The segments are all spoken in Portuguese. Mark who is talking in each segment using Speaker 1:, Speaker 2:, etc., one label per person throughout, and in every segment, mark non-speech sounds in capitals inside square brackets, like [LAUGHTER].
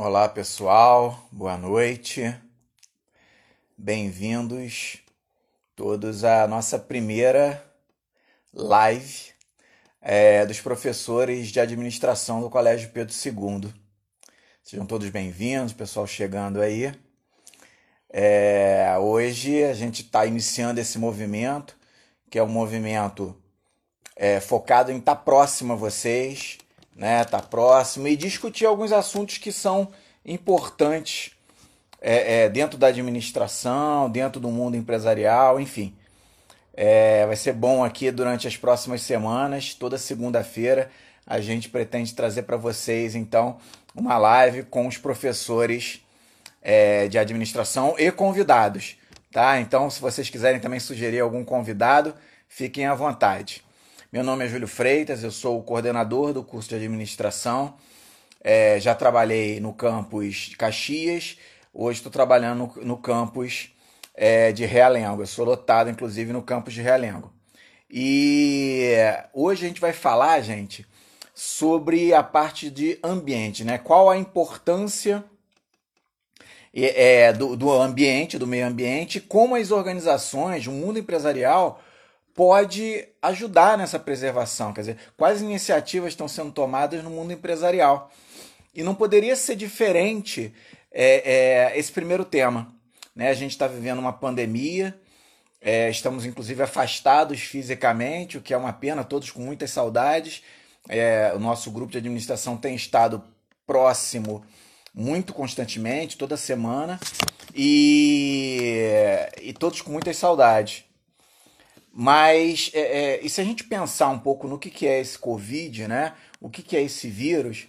Speaker 1: Olá pessoal, boa noite, bem-vindos todos à nossa primeira live é, dos professores de administração do Colégio Pedro II. Sejam todos bem-vindos, pessoal chegando aí. É, hoje a gente está iniciando esse movimento, que é um movimento é, focado em estar tá próximo a vocês né, tá próximo e discutir alguns assuntos que são importantes é, é, dentro da administração, dentro do mundo empresarial, enfim. É, vai ser bom aqui durante as próximas semanas, toda segunda-feira a gente pretende trazer para vocês então uma live com os professores é, de administração e convidados, tá? Então, se vocês quiserem também sugerir algum convidado, fiquem à vontade. Meu nome é Júlio Freitas, eu sou o coordenador do curso de administração. É, já trabalhei no campus Caxias, hoje estou trabalhando no, no campus é, de Realengo. Eu sou lotado, inclusive, no campus de Realengo. E hoje a gente vai falar, gente, sobre a parte de ambiente, né? Qual a importância é, do, do ambiente, do meio ambiente, como as organizações, o mundo empresarial pode ajudar nessa preservação. Quer dizer, quais iniciativas estão sendo tomadas no mundo empresarial? E não poderia ser diferente é, é, esse primeiro tema. Né? A gente está vivendo uma pandemia, é, estamos inclusive afastados fisicamente, o que é uma pena, todos com muitas saudades. É, o nosso grupo de administração tem estado próximo muito constantemente, toda semana, e, e todos com muitas saudades. Mas é, é, e se a gente pensar um pouco no que, que é esse Covid, né? O que, que é esse vírus,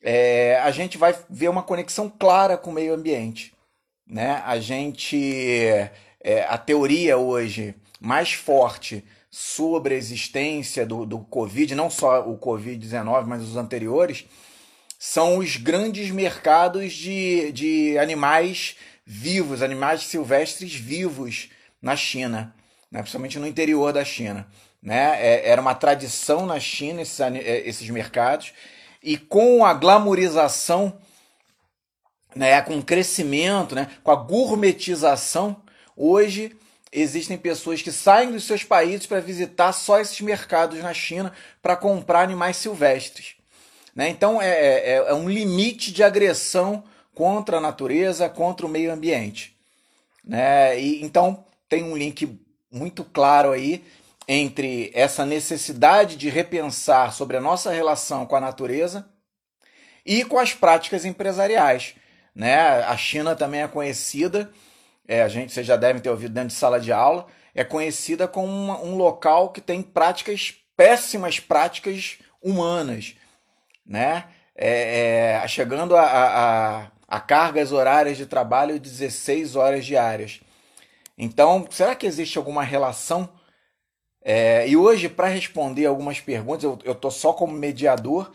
Speaker 1: é, a gente vai ver uma conexão clara com o meio ambiente. Né? A gente. É, a teoria hoje mais forte sobre a existência do, do Covid, não só o Covid-19, mas os anteriores, são os grandes mercados de, de animais vivos, animais silvestres vivos na China né, principalmente no interior da China. Né? É, era uma tradição na China esses, é, esses mercados, e com a glamorização, né, com o crescimento, né, com a gourmetização, hoje existem pessoas que saem dos seus países para visitar só esses mercados na China para comprar animais silvestres. Né? Então é, é, é um limite de agressão contra a natureza, contra o meio ambiente. Né? E, então tem um link muito claro aí entre essa necessidade de repensar sobre a nossa relação com a natureza e com as práticas empresariais. Né? A China também é conhecida, é, a gente, vocês já devem ter ouvido dentro de sala de aula, é conhecida como uma, um local que tem práticas, péssimas práticas humanas. Né? É, é, chegando a, a, a cargas horárias de trabalho de 16 horas diárias. Então, será que existe alguma relação? É, e hoje, para responder algumas perguntas, eu estou só como mediador.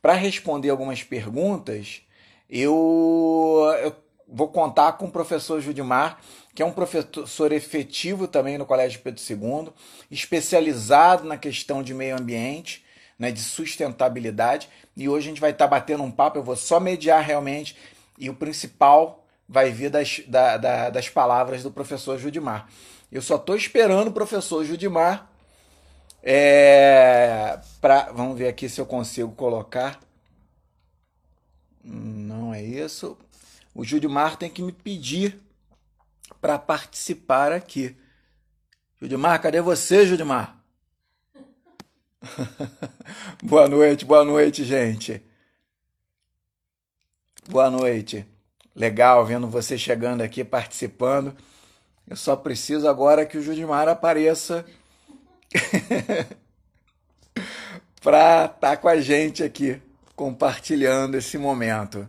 Speaker 1: Para responder algumas perguntas, eu, eu vou contar com o professor Judimar, que é um professor efetivo também no Colégio Pedro II, especializado na questão de meio ambiente, né, de sustentabilidade. E hoje a gente vai estar tá batendo um papo, eu vou só mediar realmente. E o principal vai vir das, da, da, das palavras do professor Judimar. Eu só estou esperando o professor Judimar. É, pra, vamos ver aqui se eu consigo colocar. Não é isso. O Judimar tem que me pedir para participar aqui. Judimar, cadê você, Judimar? [LAUGHS] boa noite, boa noite, gente. Boa noite. Legal vendo você chegando aqui participando. Eu só preciso agora que o Judimar apareça [LAUGHS] para estar tá com a gente aqui, compartilhando esse momento.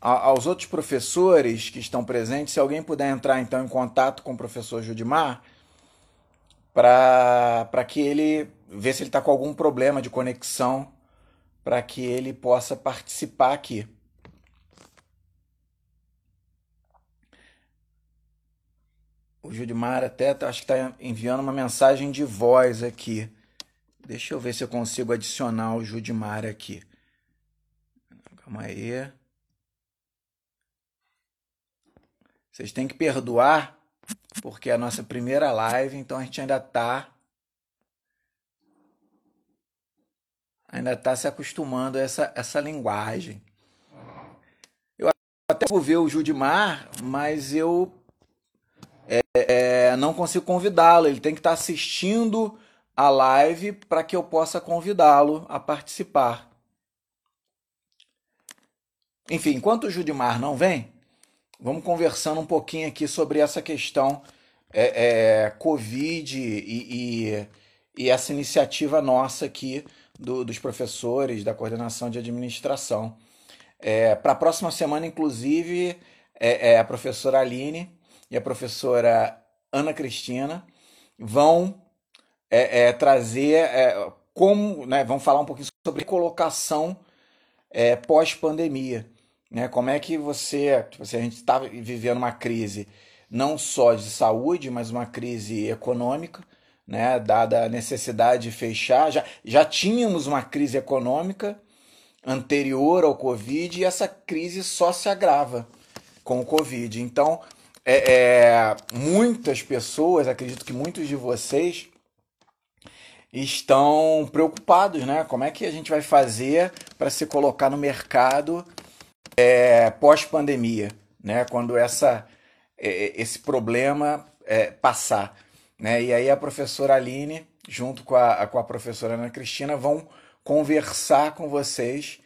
Speaker 1: aos outros professores que estão presentes, se alguém puder entrar então em contato com o professor Judimar, para que ele ver se ele está com algum problema de conexão para que ele possa participar aqui. O Judimar até tá, acho que está enviando uma mensagem de voz aqui. Deixa eu ver se eu consigo adicionar o Judimar aqui. Calma aí. Vocês têm que perdoar, porque é a nossa primeira live, então a gente ainda tá ainda tá se acostumando a essa, essa linguagem. Eu até vou ver o Judimar, mas eu é, é, não consigo convidá-lo. Ele tem que estar tá assistindo a live para que eu possa convidá-lo a participar. Enfim, enquanto o Judimar não vem, vamos conversando um pouquinho aqui sobre essa questão é, é, Covid e, e, e, essa iniciativa nossa aqui do, dos professores da coordenação de administração. É, Para a próxima semana, inclusive, é, é, a professora Aline e a professora Ana Cristina vão é, é, trazer é, como, né, vamos falar um pouquinho sobre colocação é, pós-pandemia, né? Como é que você, tipo assim, a gente está vivendo uma crise não só de saúde, mas uma crise econômica, né? Dada a necessidade de fechar, já, já tínhamos uma crise econômica anterior ao Covid e essa crise só se agrava com o Covid. Então, é, é, muitas pessoas, acredito que muitos de vocês estão preocupados, né? Como é que a gente vai fazer para se colocar no mercado é, pós-pandemia, né? Quando essa, é, esse problema é, passar, né? E aí a professora Aline, junto com a, com a professora Ana Cristina, vão conversar com vocês.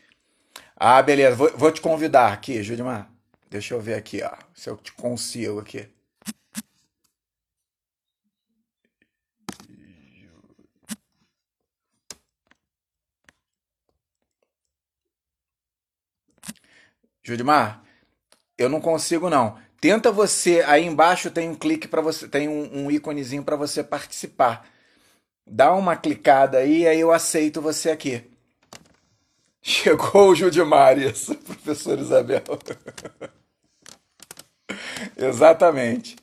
Speaker 1: Ah, beleza. Vou, vou te convidar aqui, Judimar. Deixa eu ver aqui, ó, se eu te consigo aqui. Judimar, eu não consigo não. Tenta você, aí embaixo tem um clique para você, tem um, um íconezinho para você participar. Dá uma clicada aí, aí eu aceito você aqui. [LAUGHS] Chegou o Judimar, isso, [LAUGHS] professor Isabel. [LAUGHS] Exatamente.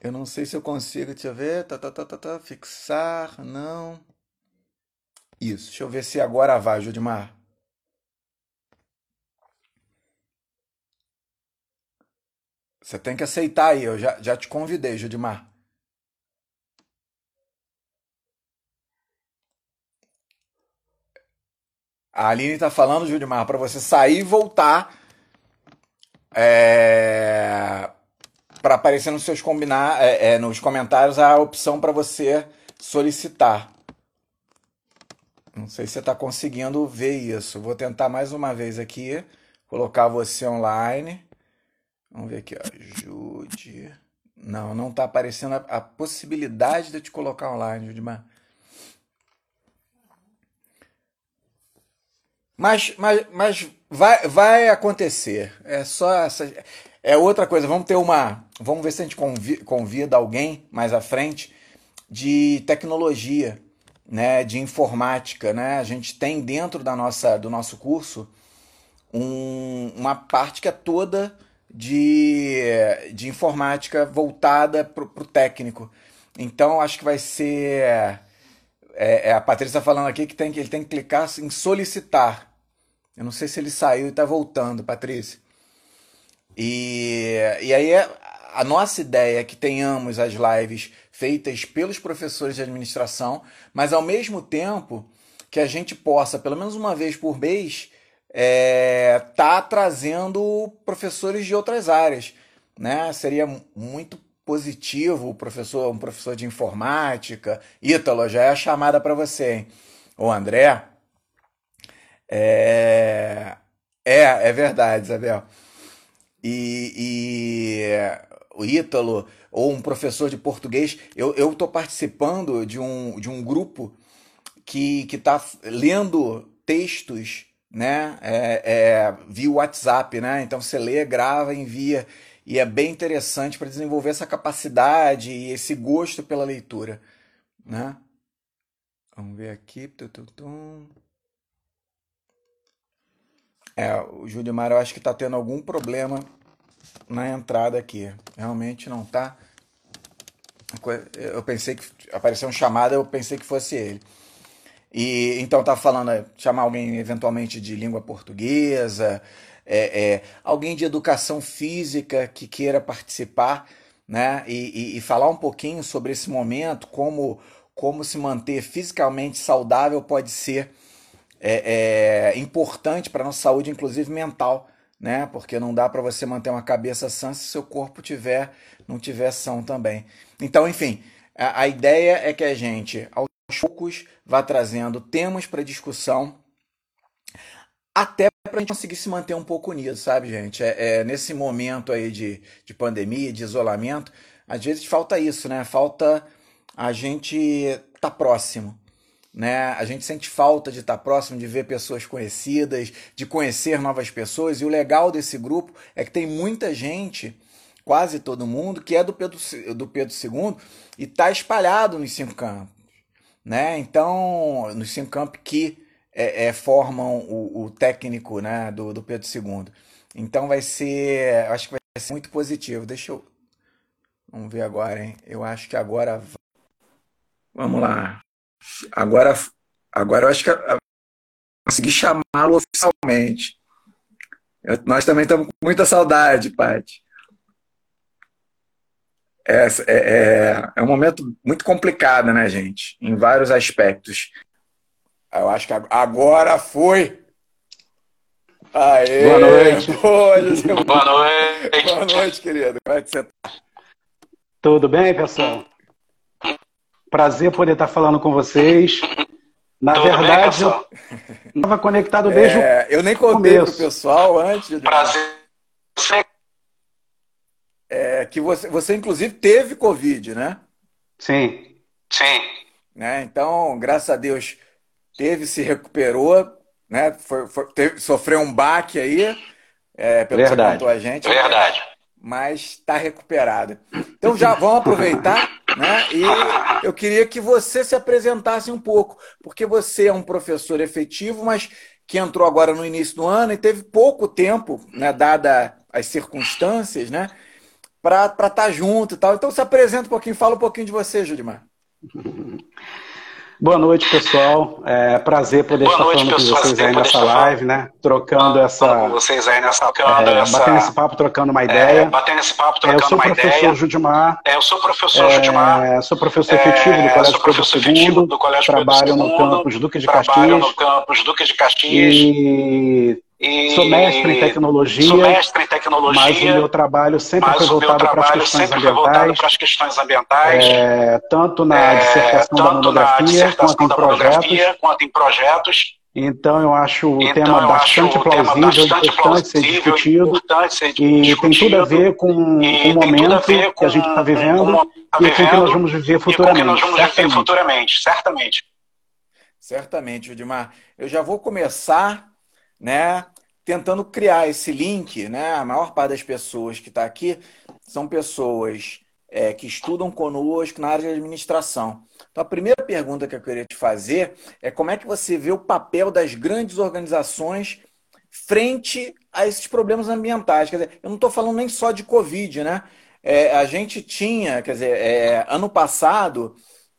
Speaker 1: Eu não sei se eu consigo, deixa eu ver. Tá, tá, tá, tá, tá, fixar, não. Isso, deixa eu ver se agora vai, Judimar. Você tem que aceitar aí, eu já, já te convidei, Judimar. A Aline está falando, Judimar, para você sair e voltar é, para aparecer nos seus combinar, é, é, nos comentários a opção para você solicitar. Não sei se você está conseguindo ver isso. Vou tentar mais uma vez aqui, colocar você online. Vamos ver aqui, ó. Jude. Não, não está aparecendo a, a, possibilidade de eu te colocar online, Judimar. Mas, mas, mas vai, vai acontecer. É só essa. É outra coisa. Vamos ter uma. Vamos ver se a gente convida alguém mais à frente de tecnologia, né, de informática, né? A gente tem dentro da nossa, do nosso curso um, uma parte que é toda de, de informática voltada para o técnico. Então acho que vai ser. É, é, a Patrícia tá falando aqui que, tem, que ele tem que clicar em solicitar. Eu não sei se ele saiu e está voltando, Patrícia. E, e aí a nossa ideia é que tenhamos as lives feitas pelos professores de administração, mas ao mesmo tempo que a gente possa, pelo menos uma vez por mês, é, tá trazendo professores de outras áreas, né? Seria muito positivo o professor, um professor de informática. Ítalo, já é a chamada para você, hein? O André. É, é, é verdade, Isabel. E, e o Ítalo, ou um professor de português, eu estou participando de um, de um grupo que está lendo textos né? É, é, via WhatsApp, né? Então você lê, grava, envia. E é bem interessante para desenvolver essa capacidade e esse gosto pela leitura, né? Vamos ver aqui. É, o Júlio Mário acho que está tendo algum problema na entrada aqui. Realmente não tá. Eu pensei que apareceu um chamado, eu pensei que fosse ele. E então tá falando é, chamar alguém eventualmente de língua portuguesa, é, é, alguém de educação física que queira participar, né? E, e, e, falar um pouquinho sobre esse momento, como, como se manter fisicamente saudável pode ser é, é importante para nossa saúde, inclusive mental, né? Porque não dá para você manter uma cabeça sã se seu corpo tiver, não tiver são também. Então, enfim, a, a ideia é que a gente, aos poucos, vá trazendo temas para discussão até para a gente conseguir se manter um pouco unido, sabe, gente? É, é, nesse momento aí de, de pandemia, de isolamento, às vezes falta isso, né? Falta a gente estar tá próximo, né? A gente sente falta de estar tá próximo, de ver pessoas conhecidas, de conhecer novas pessoas. E o legal desse grupo é que tem muita gente, quase todo mundo, que é do Pedro, do Pedro II e está espalhado nos cinco campos, né? Então, nos cinco campos que é, é, formam o, o, técnico né, do, do Pedro II. Então vai ser, acho que vai ser muito positivo. Deixa eu, vamos ver agora, hein? Eu acho que agora, vamos lá. Agora, agora eu acho que consegui chamá-lo oficialmente. Eu, nós também estamos com muita saudade, Paty. É, é, é, é um momento muito complicado, né, gente? Em vários aspectos. Eu acho que agora foi. Aê,
Speaker 2: Boa noite. [LAUGHS]
Speaker 1: Boa, [LAUGHS] Boa noite. Boa noite, querido. Como é que você tá?
Speaker 2: Tudo bem, pessoal? Prazer poder estar falando com vocês. Na Tudo verdade, bem, eu estava conectado desde é,
Speaker 1: o Eu nem contei para o pessoal antes. De...
Speaker 2: Prazer.
Speaker 1: É, que você, você, inclusive, teve Covid, né?
Speaker 2: Sim.
Speaker 1: Sim. Né? Então, graças a Deus, teve, se recuperou, né? Foi, foi, teve, sofreu um baque aí, é, pelo Verdade. que contou a gente.
Speaker 2: Verdade.
Speaker 1: Mas está recuperado. Então já vamos aproveitar, né? E eu queria que você se apresentasse um pouco, porque você é um professor efetivo, mas que entrou agora no início do ano e teve pouco tempo, né, dada as circunstâncias, né, para estar tá junto e tal. Então se apresenta um pouquinho, fala um pouquinho de você, Judimar.
Speaker 2: Boa noite, pessoal. É prazer poder Boa estar noite, falando pessoal. com vocês aí nessa live, né? Trocando essa. Com
Speaker 3: vocês aí nessa. Trocando
Speaker 2: é, essa... Batendo esse papo, trocando uma ideia. É,
Speaker 3: batendo esse papo, trocando uma
Speaker 2: ideia. Eu sou professor Judimar.
Speaker 3: É, eu sou professor é, Judimar.
Speaker 2: Sou professor efetivo do Colégio Pedro II. Do Colégio trabalho no campus Duque de Caxias. Trabalho
Speaker 3: no campus Duque de Caxias.
Speaker 2: E e sou mestre em tecnologia.
Speaker 3: Sou mestre em tecnologia.
Speaker 2: Mas o meu trabalho sempre foi voltado para as questões ambientais.
Speaker 3: Para as questões ambientais.
Speaker 2: É, tanto na
Speaker 3: é,
Speaker 2: dissertação da monografia, quanto em projetos.
Speaker 3: Quanto em projetos.
Speaker 2: Então eu acho o então, tema bastante plausível, bastante importante ser discutido. Importante ser e discutido, tem tudo a ver com o momento com, que a gente está vivendo tá e com o que nós vamos viver futuramente.
Speaker 3: Nós vamos certamente. viver futuramente, certamente.
Speaker 1: Certamente, Edmar. Eu já vou começar né, tentando criar esse link, né? A maior parte das pessoas que está aqui são pessoas é, que estudam conosco na área de administração. Então, a primeira pergunta que eu queria te fazer é como é que você vê o papel das grandes organizações frente a esses problemas ambientais. Quer dizer, eu não estou falando nem só de Covid, né? É, a gente tinha, quer dizer, é, ano passado,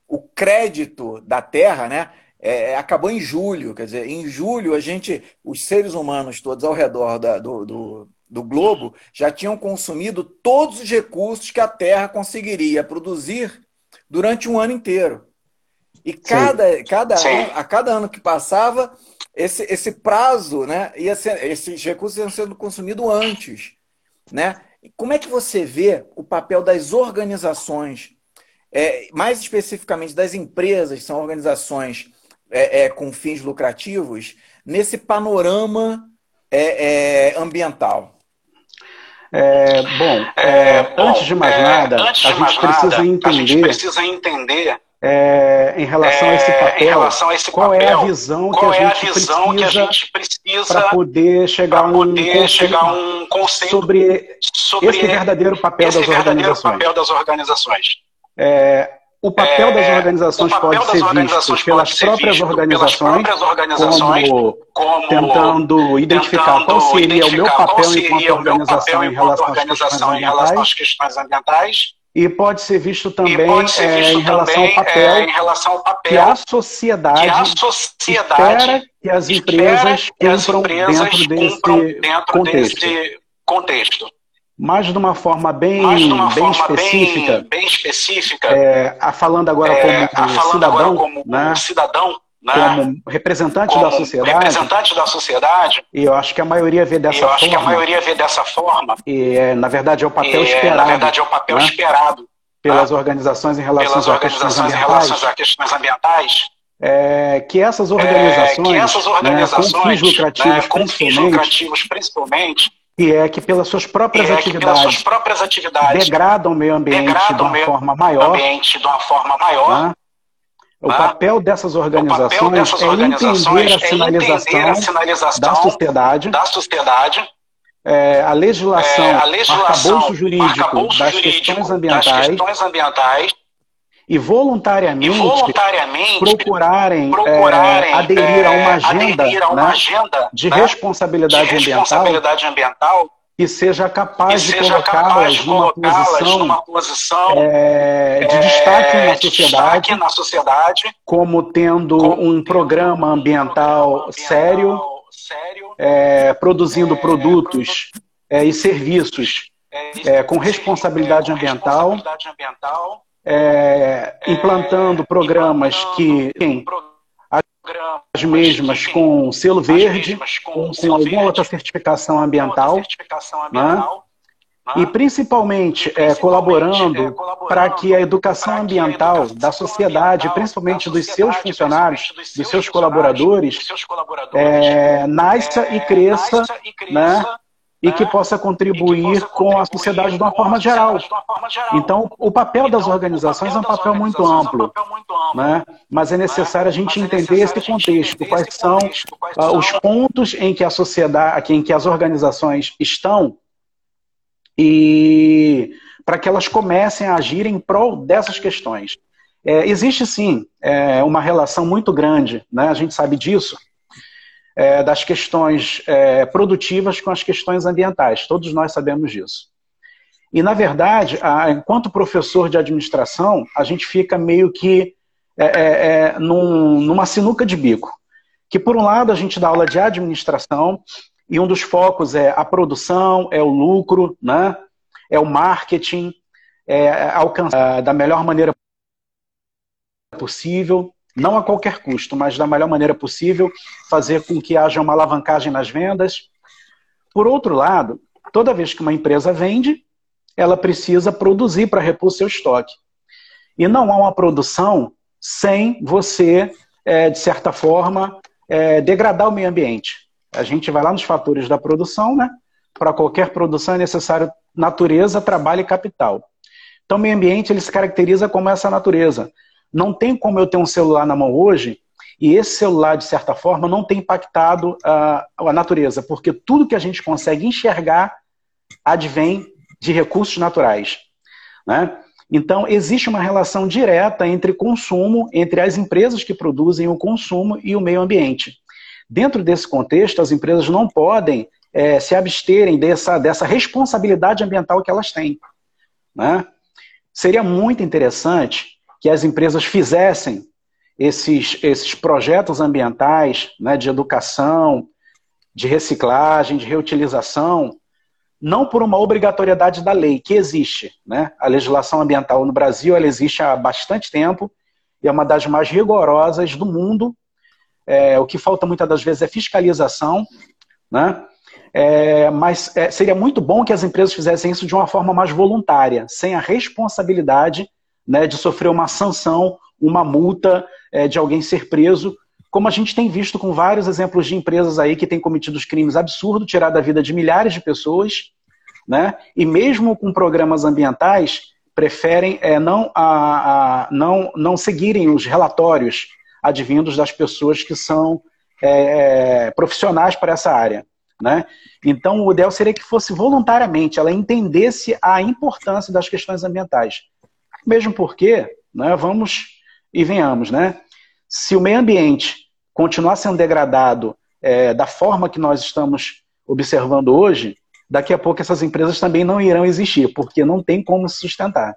Speaker 1: o crédito da terra, né? É, acabou em julho. Quer dizer, em julho a gente, os seres humanos todos ao redor da, do, do, do, globo já tinham consumido todos os recursos que a Terra conseguiria produzir durante um ano inteiro. E cada, cada ano, a cada ano que passava, esse, esse prazo, né, ia ser, esses recursos iam sendo consumidos antes. Né? Como é que você vê o papel das organizações, é, mais especificamente das empresas, que são organizações é, é, com fins lucrativos nesse panorama é, é ambiental?
Speaker 2: É, bom, é, antes de mais nada, a gente, mais precisa nada entender, a gente
Speaker 3: precisa entender
Speaker 2: em relação a esse papel, a esse qual papel, é a visão, que a, gente
Speaker 3: visão que a gente precisa
Speaker 2: para poder chegar a um, um conceito sobre, sobre esse verdadeiro papel, esse das, verdadeiro organizações.
Speaker 3: papel das organizações.
Speaker 2: É, o papel das é, organizações papel pode, das ser organizações pelas, pode próprias visto pelas próprias organizações, como, como tentando identificar tentando qual seria o meu papel enquanto organização, em relação, organização em relação às questões ambientais. E pode ser visto também, ser visto é, em, relação também papel, é, em, relação ao papel, que a sociedade, que a sociedade espera que as empresas cumpram dentro, desse, dentro contexto. desse contexto. Mas de uma forma bem, uma bem, forma específica, bem, bem específica, é, falando agora é, como, falando cidadão, agora como né, cidadão, né, como representante como da sociedade, representante da sociedade, e eu acho que a maioria vê dessa eu forma. Acho que a maioria vê dessa forma. E é, na verdade é o papel e, esperado. Na verdade é o papel né, esperado pelas né, organizações em relação, pelas organizações em relação a questões ambientais. É, que essas organizações, é, que essas organizações né, com fins lucrativos, né, com fins lucrativos principalmente, e é que pelas suas próprias, é atividades, suas próprias atividades, degradam o meio ambiente de uma forma maior, ambiente de uma forma maior né? O papel dessas organizações, papel dessas organizações é, entender a, sinalização é entender a sinalização da sociedade, da sociedade. É, a legislação, é, a legislação arcabouço jurídico, arcabouço das, jurídico questões das questões ambientais e voluntariamente, e voluntariamente procurarem, procurarem é, aderir, a uma agenda, a uma né, agenda de, né, responsabilidade, de responsabilidade ambiental, que seja capaz de colocá-las numa, posição, numa posição é, de destaque, é, na, de sociedade, destaque na sociedade, como tendo como um programa ambiental, ambiental sério, sério é, produzindo é, produtos é, e serviços é, com responsabilidade ambiental, implantando programas que as mesmas com selo verde, com, com alguma outra certificação ambiental, né? e principalmente é, colaborando para que a educação ambiental da sociedade, principalmente dos seus funcionários, dos seus colaboradores, é, nasça e cresça, né? E que possa contribuir com a sociedade de uma forma geral. Então, o papel das organizações é um papel muito amplo, né? mas é necessário a gente entender esse contexto, quais são uh, os pontos em que a sociedade, em que as organizações estão e para que elas comecem a agir em prol dessas questões. É, existe sim é, uma relação muito grande, né? a gente sabe disso, é, das questões é, produtivas com as questões ambientais. Todos nós sabemos disso. E, na verdade, a, enquanto professor de administração, a gente fica meio que é, é, é, num, numa sinuca de bico. Que, por um lado, a gente dá aula de administração, e um dos focos é a produção, é o lucro, né? é o marketing, é alcançar da melhor maneira possível não a qualquer custo, mas da melhor maneira possível, fazer com que haja uma alavancagem nas vendas. Por outro lado, toda vez que uma empresa vende, ela precisa produzir para repor seu estoque. E não há uma produção sem você, é, de certa forma, é, degradar o meio ambiente. A gente vai lá nos fatores da produção, né? Para qualquer produção é necessário natureza, trabalho e capital. Então, o meio ambiente ele se caracteriza como essa natureza. Não tem como eu ter um celular na mão hoje e esse celular, de certa forma, não tem impactado a, a natureza, porque tudo que a gente consegue enxergar advém de recursos naturais. Né? Então, existe uma relação direta entre consumo, entre as empresas que produzem o consumo e o meio ambiente. Dentro desse contexto, as empresas não podem é, se absterem dessa, dessa responsabilidade ambiental que elas têm. Né? Seria muito interessante que as empresas fizessem esses, esses projetos ambientais né, de educação, de reciclagem, de reutilização, não por uma obrigatoriedade da lei, que existe. Né? A legislação ambiental no Brasil ela existe há bastante tempo e é uma das mais rigorosas do mundo. É, o que falta muitas das vezes é fiscalização, né? É, mas é, seria muito bom que as empresas fizessem isso de uma forma mais voluntária, sem a responsabilidade né, de sofrer uma sanção, uma multa, é, de alguém ser preso, como a gente tem visto com vários exemplos de empresas aí que têm cometido crimes absurdos, tirado a vida de milhares de pessoas, né? E mesmo com programas ambientais, preferem é, não, a, a, não, não seguirem os relatórios advindos das pessoas que são é, é profissionais para essa área. Né? Então, o ideal seria que fosse voluntariamente, ela entendesse a importância das questões ambientais. Mesmo porque, né, vamos e venhamos, né? Se o meio ambiente continuar sendo degradado é, da forma que nós estamos observando hoje, daqui a pouco essas empresas também não irão existir, porque não tem como se sustentar.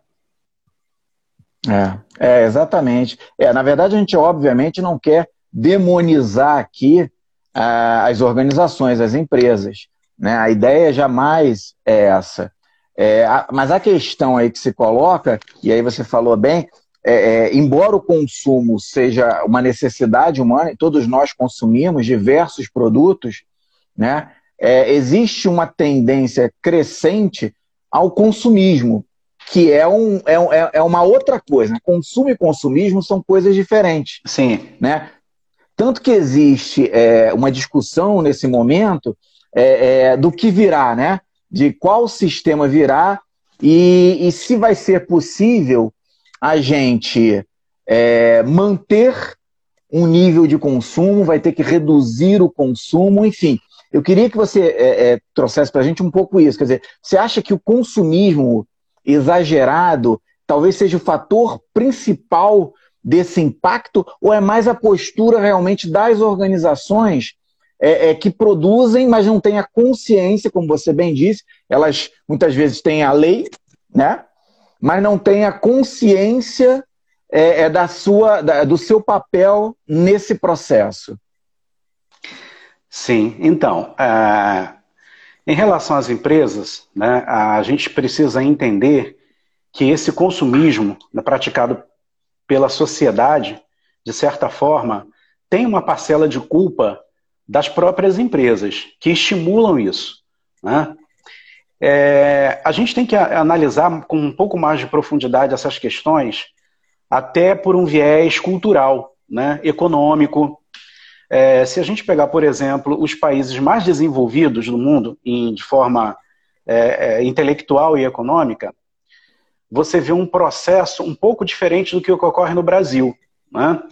Speaker 1: É, é exatamente. É, na verdade, a gente obviamente não quer demonizar aqui ah, as organizações, as empresas. Né? A ideia jamais é essa. É, a, mas a questão aí que se coloca, e aí você falou bem, é, é, embora o consumo seja uma necessidade humana, e todos nós consumimos diversos produtos, né? É, existe uma tendência crescente ao consumismo, que é, um, é, é, é uma outra coisa. Consumo e consumismo são coisas diferentes.
Speaker 2: Sim.
Speaker 1: Né? Tanto que existe é, uma discussão nesse momento é, do que virá, né? De qual sistema virá e, e se vai ser possível a gente é, manter um nível de consumo, vai ter que reduzir o consumo, enfim. Eu queria que você é, é, trouxesse para a gente um pouco isso. Quer dizer, você acha que o consumismo exagerado talvez seja o fator principal desse impacto, ou é mais a postura realmente das organizações é, é, que produzem, mas não têm a consciência, como você bem disse, elas muitas vezes têm a lei, né? mas não têm a consciência é, é da sua, da, do seu papel nesse processo.
Speaker 2: Sim, então, é, em relação às empresas, né, a gente precisa entender que esse consumismo né, praticado pela sociedade, de certa forma, tem uma parcela de culpa das próprias empresas que estimulam isso. Né? É, a gente tem que analisar com um pouco mais de profundidade essas questões, até por um viés cultural, né, econômico. É, se a gente pegar, por exemplo, os países mais desenvolvidos do mundo, em, de forma é, é intelectual e econômica, você vê um processo um pouco diferente do que ocorre no Brasil. Né?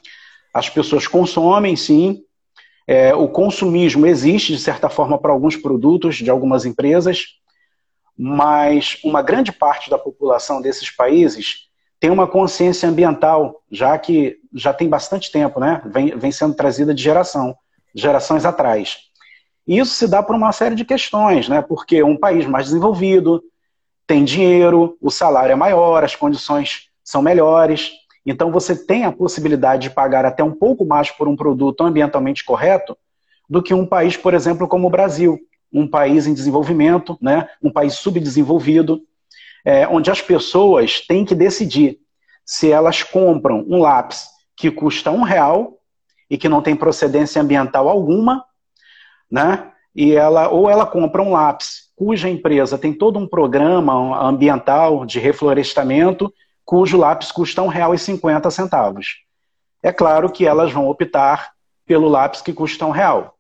Speaker 2: As pessoas consomem, sim, é, o consumismo existe, de certa forma, para alguns produtos de algumas empresas, mas uma grande parte da população desses países tem uma consciência ambiental, já que já tem bastante tempo, né? Vem, vem sendo trazida de geração, gerações atrás. E isso se dá por uma série de questões, né? Porque um país mais desenvolvido tem dinheiro, o salário é maior, as condições são melhores, então você tem a possibilidade de pagar até um pouco mais por um produto ambientalmente correto do que um país, por exemplo, como o Brasil, um país em desenvolvimento, né, um país subdesenvolvido, é, onde as pessoas têm que decidir se elas compram um lápis que custa um real e que não tem procedência ambiental alguma, né? E ela ou ela compra um lápis cuja empresa tem todo um programa ambiental de reflorestamento cujo lápis custa R$ 1,50. É claro que elas vão optar pelo lápis que custa um real.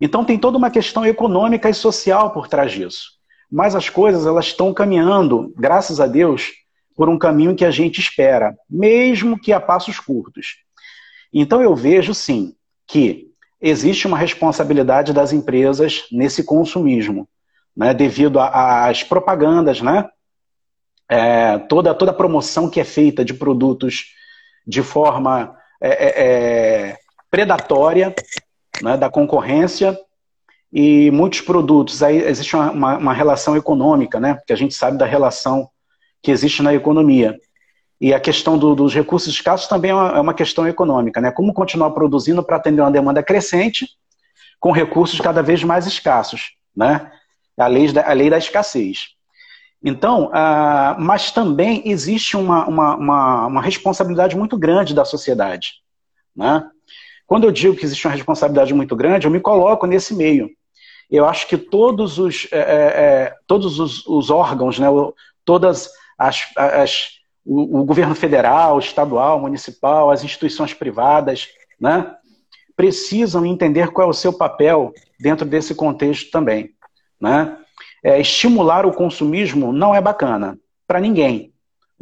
Speaker 2: Então tem toda uma questão econômica e social por trás disso. Mas as coisas elas estão caminhando, graças a Deus, por um caminho que a gente espera, mesmo que a passos curtos. Então eu vejo sim que existe uma responsabilidade das empresas nesse consumismo, né, devido às propagandas, né, é, toda, toda a promoção que é feita de produtos de forma é, é, é, predatória né, da concorrência e muitos produtos. Aí existe uma, uma, relação econômica, né, que a gente sabe da relação que existe na economia. E a questão do, dos recursos escassos também é uma, é uma questão econômica. Né? Como continuar produzindo para atender uma demanda crescente com recursos cada vez mais escassos. Né? A, lei da, a lei da escassez. Então, uh, mas também existe uma, uma, uma, uma, responsabilidade muito grande da sociedade. Né? Quando eu digo que existe uma responsabilidade muito grande, eu me coloco nesse meio. Eu acho que todos os, é, é, todos os, os órgãos, né, todas as, as o, o, governo federal, estadual, municipal, as instituições privadas, né, precisam entender qual é o seu papel dentro desse contexto também. Né? É, estimular o consumismo não é bacana para ninguém,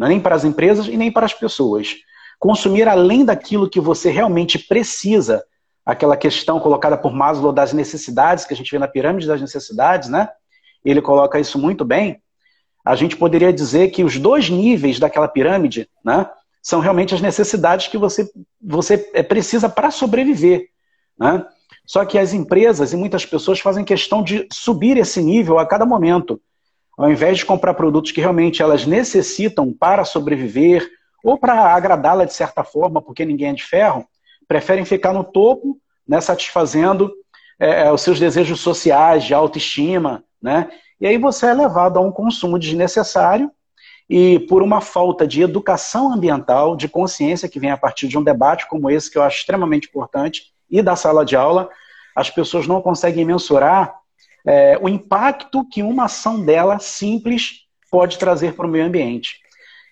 Speaker 2: é nem para as empresas e nem para as pessoas. Consumir além daquilo que você realmente precisa, aquela questão colocada por Maslow das necessidades, que a gente vê na pirâmide das necessidades, né? Ele coloca isso muito bem. A gente poderia dizer que os dois níveis daquela pirâmide, né, são realmente as necessidades que você, você é, precisa para sobreviver. Né? Só que as empresas e muitas pessoas fazem questão de subir esse nível a cada momento. Ao invés de comprar produtos que realmente elas necessitam para sobreviver ou para agradá-la de certa forma, porque ninguém é de ferro, preferem ficar no topo, né, satisfazendo é, é, os seus desejos sociais, de autoestima, né? E aí você é levado a um consumo desnecessário e por uma falta de educação ambiental, de consciência que vem a partir de um debate como esse, que eu acho extremamente importante, e da sala de aula, as pessoas não conseguem mensurar é, o impacto que uma ação dela simples pode trazer para o meio ambiente.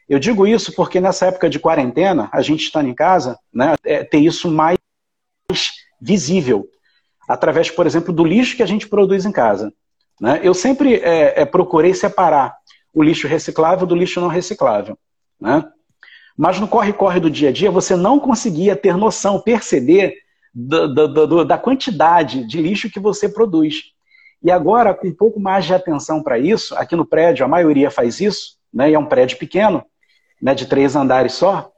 Speaker 2: Eu digo isso porque nessa época de quarentena, a gente está em casa, né, é, ter isso mais visível, através, por exemplo, do lixo que a gente produz em casa. Né? Eu sempre é, é, procurei separar o lixo reciclável do lixo não reciclável. Né? Mas no corre-corre do dia a dia, você não conseguia ter noção, perceber do, da quantidade de lixo que você produz. E agora, com um pouco mais de atenção para isso, aqui no prédio, a maioria faz isso, né, e é um prédio pequeno, né, de três andares só,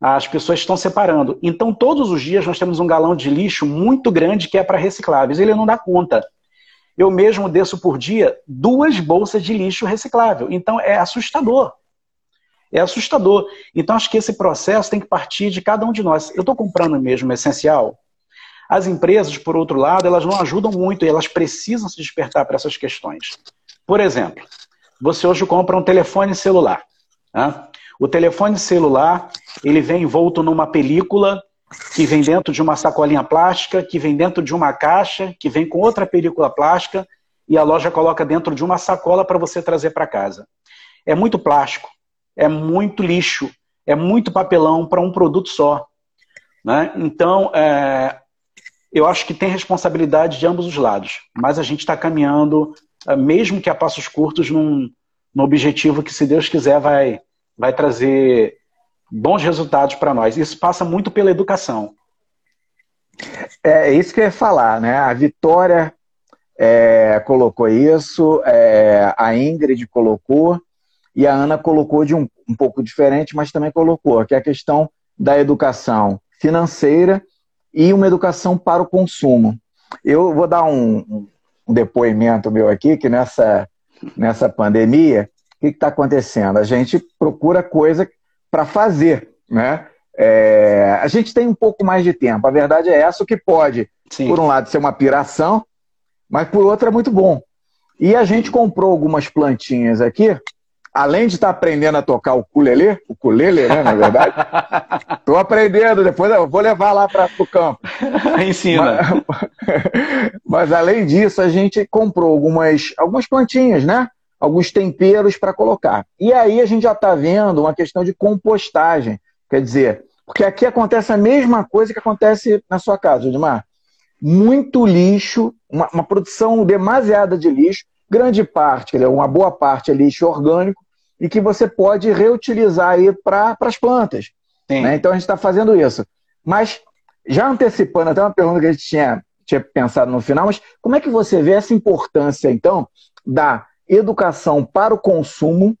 Speaker 2: as pessoas estão separando. Então, todos os dias nós temos um galão de lixo muito grande que é para recicláveis. Ele não dá conta. Eu mesmo desço por dia duas bolsas de lixo reciclável. Então, é assustador. É assustador. Então, acho que esse processo tem que partir de cada um de nós. Eu estou comprando mesmo essencial? As empresas, por outro lado, elas não ajudam muito e elas precisam se despertar para essas questões. Por exemplo, você hoje compra um telefone celular. Né? O telefone celular, ele vem envolto numa película que vem dentro de uma sacolinha plástica, que vem dentro de uma caixa, que vem com outra película plástica e a loja coloca dentro de uma sacola para você trazer para casa. É muito plástico, é muito lixo, é muito papelão para um produto só. Né? Então, é, eu acho que tem responsabilidade de ambos os lados, mas a gente está caminhando, é, mesmo que a passos curtos, num, num objetivo que, se Deus quiser, vai, vai trazer bons resultados para nós. Isso passa muito pela educação.
Speaker 1: É, é isso que eu ia falar, né? A Vitória é, colocou isso, é, a Ingrid colocou, e a Ana colocou de um, um pouco diferente, mas também colocou, que é a questão da educação financeira e uma educação para o consumo. Eu vou dar um, um depoimento meu aqui, que nessa, nessa pandemia, que está acontecendo? A gente procura coisa para fazer, né? É, a gente tem um pouco mais de tempo. A verdade é essa, o que pode, Sim. por um lado, ser uma piração, mas por outro é muito bom. E a gente comprou algumas plantinhas aqui, além de estar tá aprendendo a tocar o ukulele, o ukulele, né, na verdade. [LAUGHS] Estou aprendendo, depois eu vou levar lá para o campo. [LAUGHS]
Speaker 2: Ensina.
Speaker 1: Mas, [LAUGHS] mas, além disso, a gente comprou algumas, algumas plantinhas, né? alguns temperos para colocar. E aí a gente já está vendo uma questão de compostagem. Quer dizer, porque aqui acontece a mesma coisa que acontece na sua casa, Edmar. Muito lixo, uma, uma produção demasiada de lixo, grande parte, uma boa parte é lixo orgânico, e que você pode reutilizar aí para as plantas. Né? Então a gente está fazendo isso. Mas, já antecipando até uma pergunta que a gente tinha, tinha pensado no final, mas como é que você vê essa importância, então, da educação para o consumo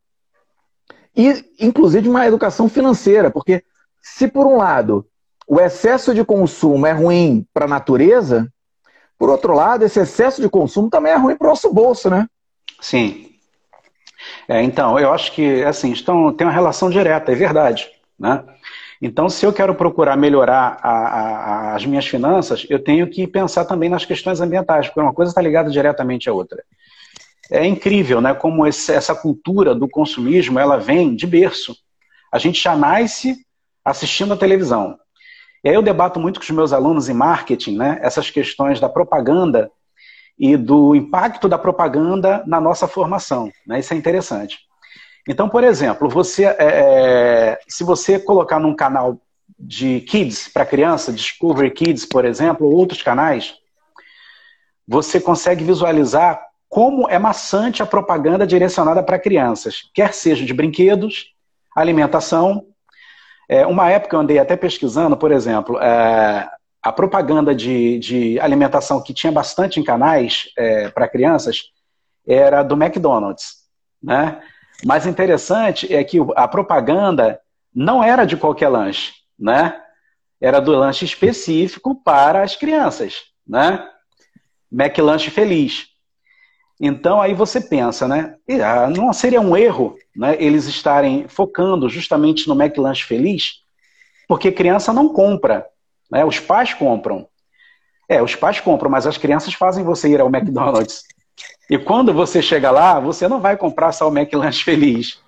Speaker 1: e, inclusive, uma educação financeira, porque se, por um lado, o excesso de consumo é ruim para a natureza, por outro lado, esse excesso de consumo também é ruim para o nosso bolso, né?
Speaker 2: Sim. É, então, eu acho que assim, estão, tem uma relação direta, é verdade. Né? Então, se eu quero procurar melhorar a, a, as minhas finanças, eu tenho que pensar também nas questões ambientais, porque uma coisa está ligada diretamente à outra é incrível, né? Como esse, essa cultura do consumismo ela vem de berço. A gente já nasce assistindo a televisão. E aí eu debato muito com os meus alunos em marketing, né? Essas questões da propaganda e do impacto da propaganda na nossa formação. Né? Isso é interessante. Então, por exemplo, você, é, é se você colocar num canal de kids para criança, Discovery Kids, por exemplo, ou outros canais, você consegue visualizar como é maçante a propaganda direcionada para crianças, quer seja de brinquedos, alimentação. É, uma época eu andei até pesquisando, por exemplo, é, a propaganda de, de, alimentação que tinha bastante em canais é, para crianças era do McDonald's. Né? Mas interessante é que a propaganda não era de qualquer lanche, né? Era do lanche específico para as crianças, né? McLanche Feliz. Então aí você pensa, né? Ah, não seria um erro né, eles estarem focando justamente no McLanche Feliz? Porque criança não compra, né? Os pais compram. É, os pais compram, mas as crianças fazem você ir ao McDonald's. E quando você chega lá, você não vai comprar só o McLanche Feliz.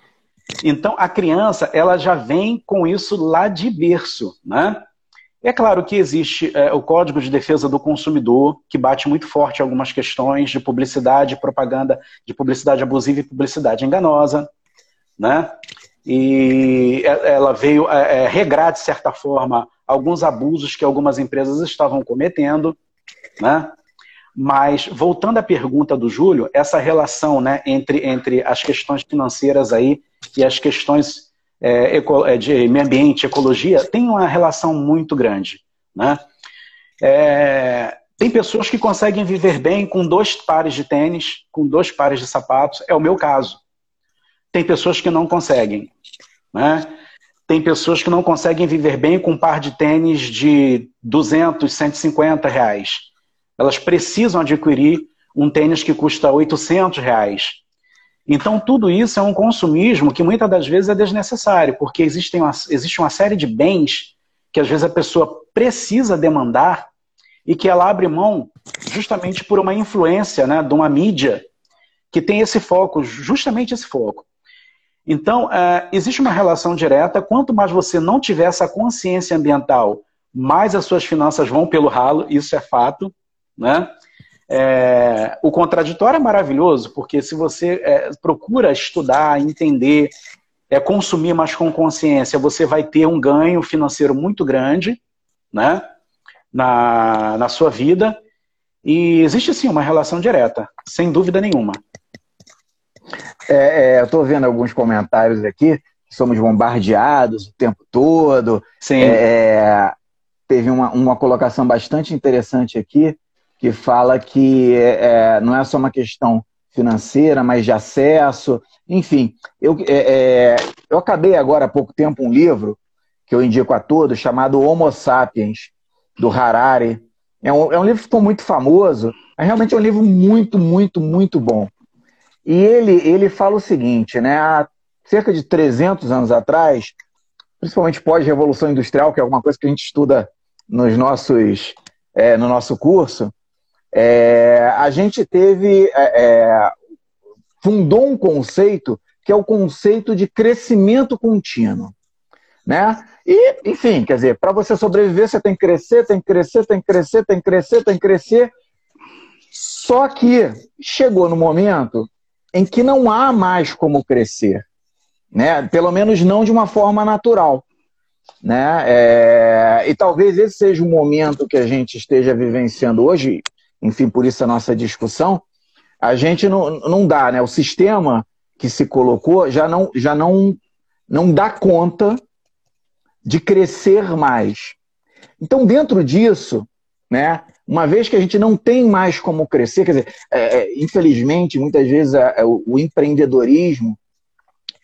Speaker 2: Então a criança ela já vem com isso lá de berço, né? É claro que existe é, o Código de Defesa do Consumidor, que bate muito forte algumas questões de publicidade, propaganda, de publicidade abusiva e publicidade enganosa, né? E ela veio é, é, regrar, de certa forma, alguns abusos que algumas empresas estavam cometendo, né? Mas, voltando à pergunta do Júlio, essa relação né, entre, entre as questões financeiras aí e as questões é, é, de meio ambiente, ecologia, tem uma relação muito grande. Né? É, tem pessoas que conseguem viver bem com dois pares de tênis, com dois pares de sapatos, é o meu caso. Tem pessoas que não conseguem. Né? Tem pessoas que não conseguem viver bem com um par de tênis de 200, 150 reais. Elas precisam adquirir um tênis que custa 800 reais. Então, tudo isso é um consumismo que muitas das vezes é desnecessário, porque existem uma, existe uma série de bens que às vezes a pessoa precisa demandar e que ela abre mão justamente por uma influência né, de uma mídia que tem esse foco, justamente esse foco. Então, é, existe uma relação direta. Quanto mais você não tiver essa consciência ambiental, mais as suas finanças vão pelo ralo, isso é fato. Né? É, o contraditório é maravilhoso, porque se você é, procura estudar, entender, é, consumir mais com consciência, você vai ter um ganho financeiro muito grande né, na, na sua vida. E existe sim uma relação direta, sem dúvida nenhuma.
Speaker 1: É, é, eu estou vendo alguns comentários aqui, somos bombardeados o tempo todo.
Speaker 2: Sim.
Speaker 1: É, teve uma, uma colocação bastante interessante aqui que fala que é, não é só uma questão financeira, mas de acesso. Enfim, eu, é, é, eu acabei agora há pouco tempo um livro que eu indico a todos, chamado Homo Sapiens, do Harari. É um, é um livro que ficou muito famoso, mas realmente é um livro muito, muito, muito bom. E ele, ele fala o seguinte, né? Há cerca de 300 anos atrás, principalmente pós-revolução industrial, que é alguma coisa que a gente estuda nos nossos, é, no nosso curso, é, a gente teve. É, é, fundou um conceito que é o conceito de crescimento contínuo. Né? E, enfim, quer dizer, para você sobreviver, você tem que crescer, tem que crescer, tem que crescer, tem que crescer, tem que crescer. Só que chegou no momento em que não há mais como crescer, né? Pelo menos não de uma forma natural, né? É... E talvez esse seja o momento que a gente esteja vivenciando hoje enfim, por isso a nossa discussão, a gente não, não dá, né? O sistema que se colocou já não, já não, não dá conta de crescer mais. Então, dentro disso, né, uma vez que a gente não tem mais como crescer, quer dizer, é, é infelizmente, muitas vezes é, é, o, empreendedorismo,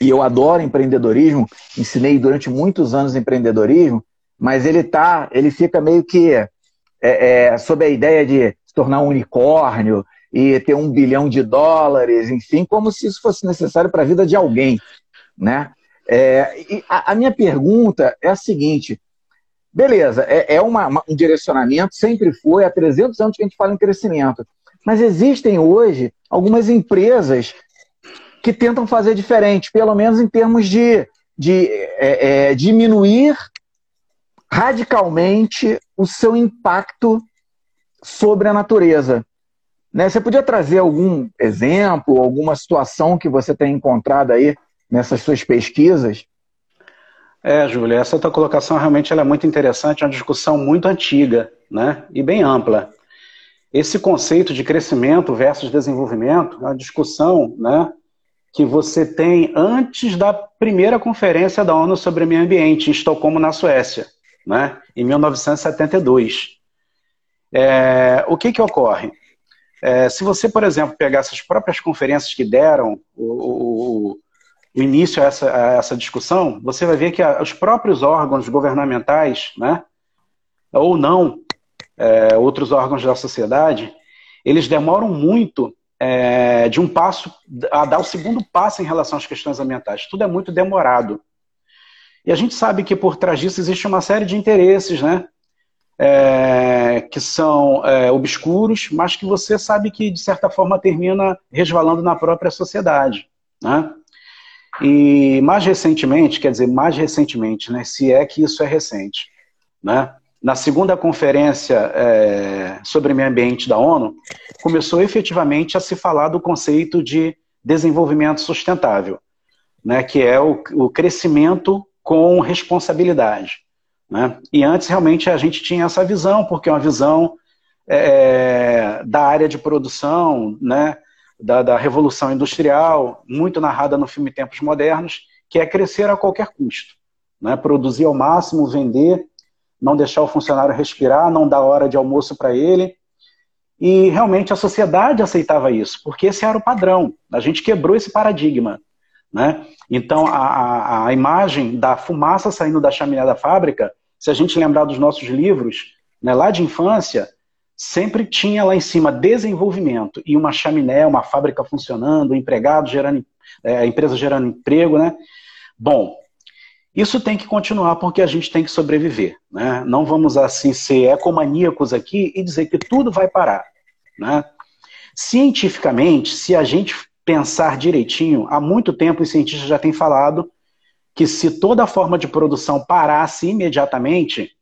Speaker 1: e eu adoro empreendedorismo, ensinei durante muitos anos empreendedorismo, mas ele tá, ele fica meio que é, é, sob a ideia de se tornar um unicórnio e ter um bilhão de dólares, enfim, como se isso fosse necessário para a vida de alguém, né? A, a, minha pergunta é a seguinte: beleza, é, é uma, uma, um direcionamento, sempre foi, há 300 anos que a gente fala em crescimento, mas existem hoje algumas empresas que tentam fazer diferente, pelo menos em termos de, de é, é diminuir radicalmente o seu impacto sobre a natureza. Né? Você podia trazer algum exemplo, alguma situação que você tenha encontrado aí nessas suas pesquisas?
Speaker 2: É, Júlia, essa tua colocação realmente é muito interessante, é uma discussão muito antiga né? e bem ampla. Esse conceito de crescimento versus desenvolvimento é uma discussão né, que você tem antes da primeira conferência da ONU sobre meio ambiente, em Estocolmo, na Suécia, né, em 1972. É, o que, que ocorre? É, se você, por exemplo, pegar essas próprias conferências que deram o, o início a essa, a essa, discussão, você vai ver que a, os próprios órgãos governamentais, né, ou não, é, outros órgãos da sociedade, eles demoram muito é, de um passo, a dar o segundo passo em relação às questões ambientais. Tudo é muito demorado. E a gente sabe que por trás disso existe uma série de interesses, né? É, que são é, obscuros, mas que você sabe que, de certa forma, termina resvalando na própria sociedade. Né? E mais recentemente, quer dizer, mais recentemente, né, se é que isso é recente, né, na segunda conferência é, sobre meio ambiente da ONU, começou efetivamente a se falar do conceito de desenvolvimento sustentável, né, que é o, o crescimento com responsabilidade. Né? E antes realmente a gente tinha essa visão, porque é uma visão é, da área de produção, né, da, da, Revolução Industrial, muito narrada no filme Tempos Modernos, que é crescer a qualquer custo. Né? Produzir ao máximo, vender não deixar o funcionário respirar, não dar hora de almoço para ele. E realmente a sociedade aceitava isso, porque esse era o padrão. A gente quebrou esse paradigma. Né? Então, a, a, a imagem da fumaça saindo da chaminé da fábrica, se a gente lembrar dos nossos livros, né, lá de infância, sempre tinha lá em cima desenvolvimento e uma chaminé, uma fábrica funcionando, um empregado gerando, é, a empresa gerando emprego, né? Bom, isso tem que continuar porque a gente tem que sobreviver. Né? Não vamos assim ser ecomaníacos aqui e dizer que tudo vai parar. Né? Cientificamente, se a gente pensar direitinho, há muito tempo os cientistas já têm falado que se toda forma de produção parasse imediatamente,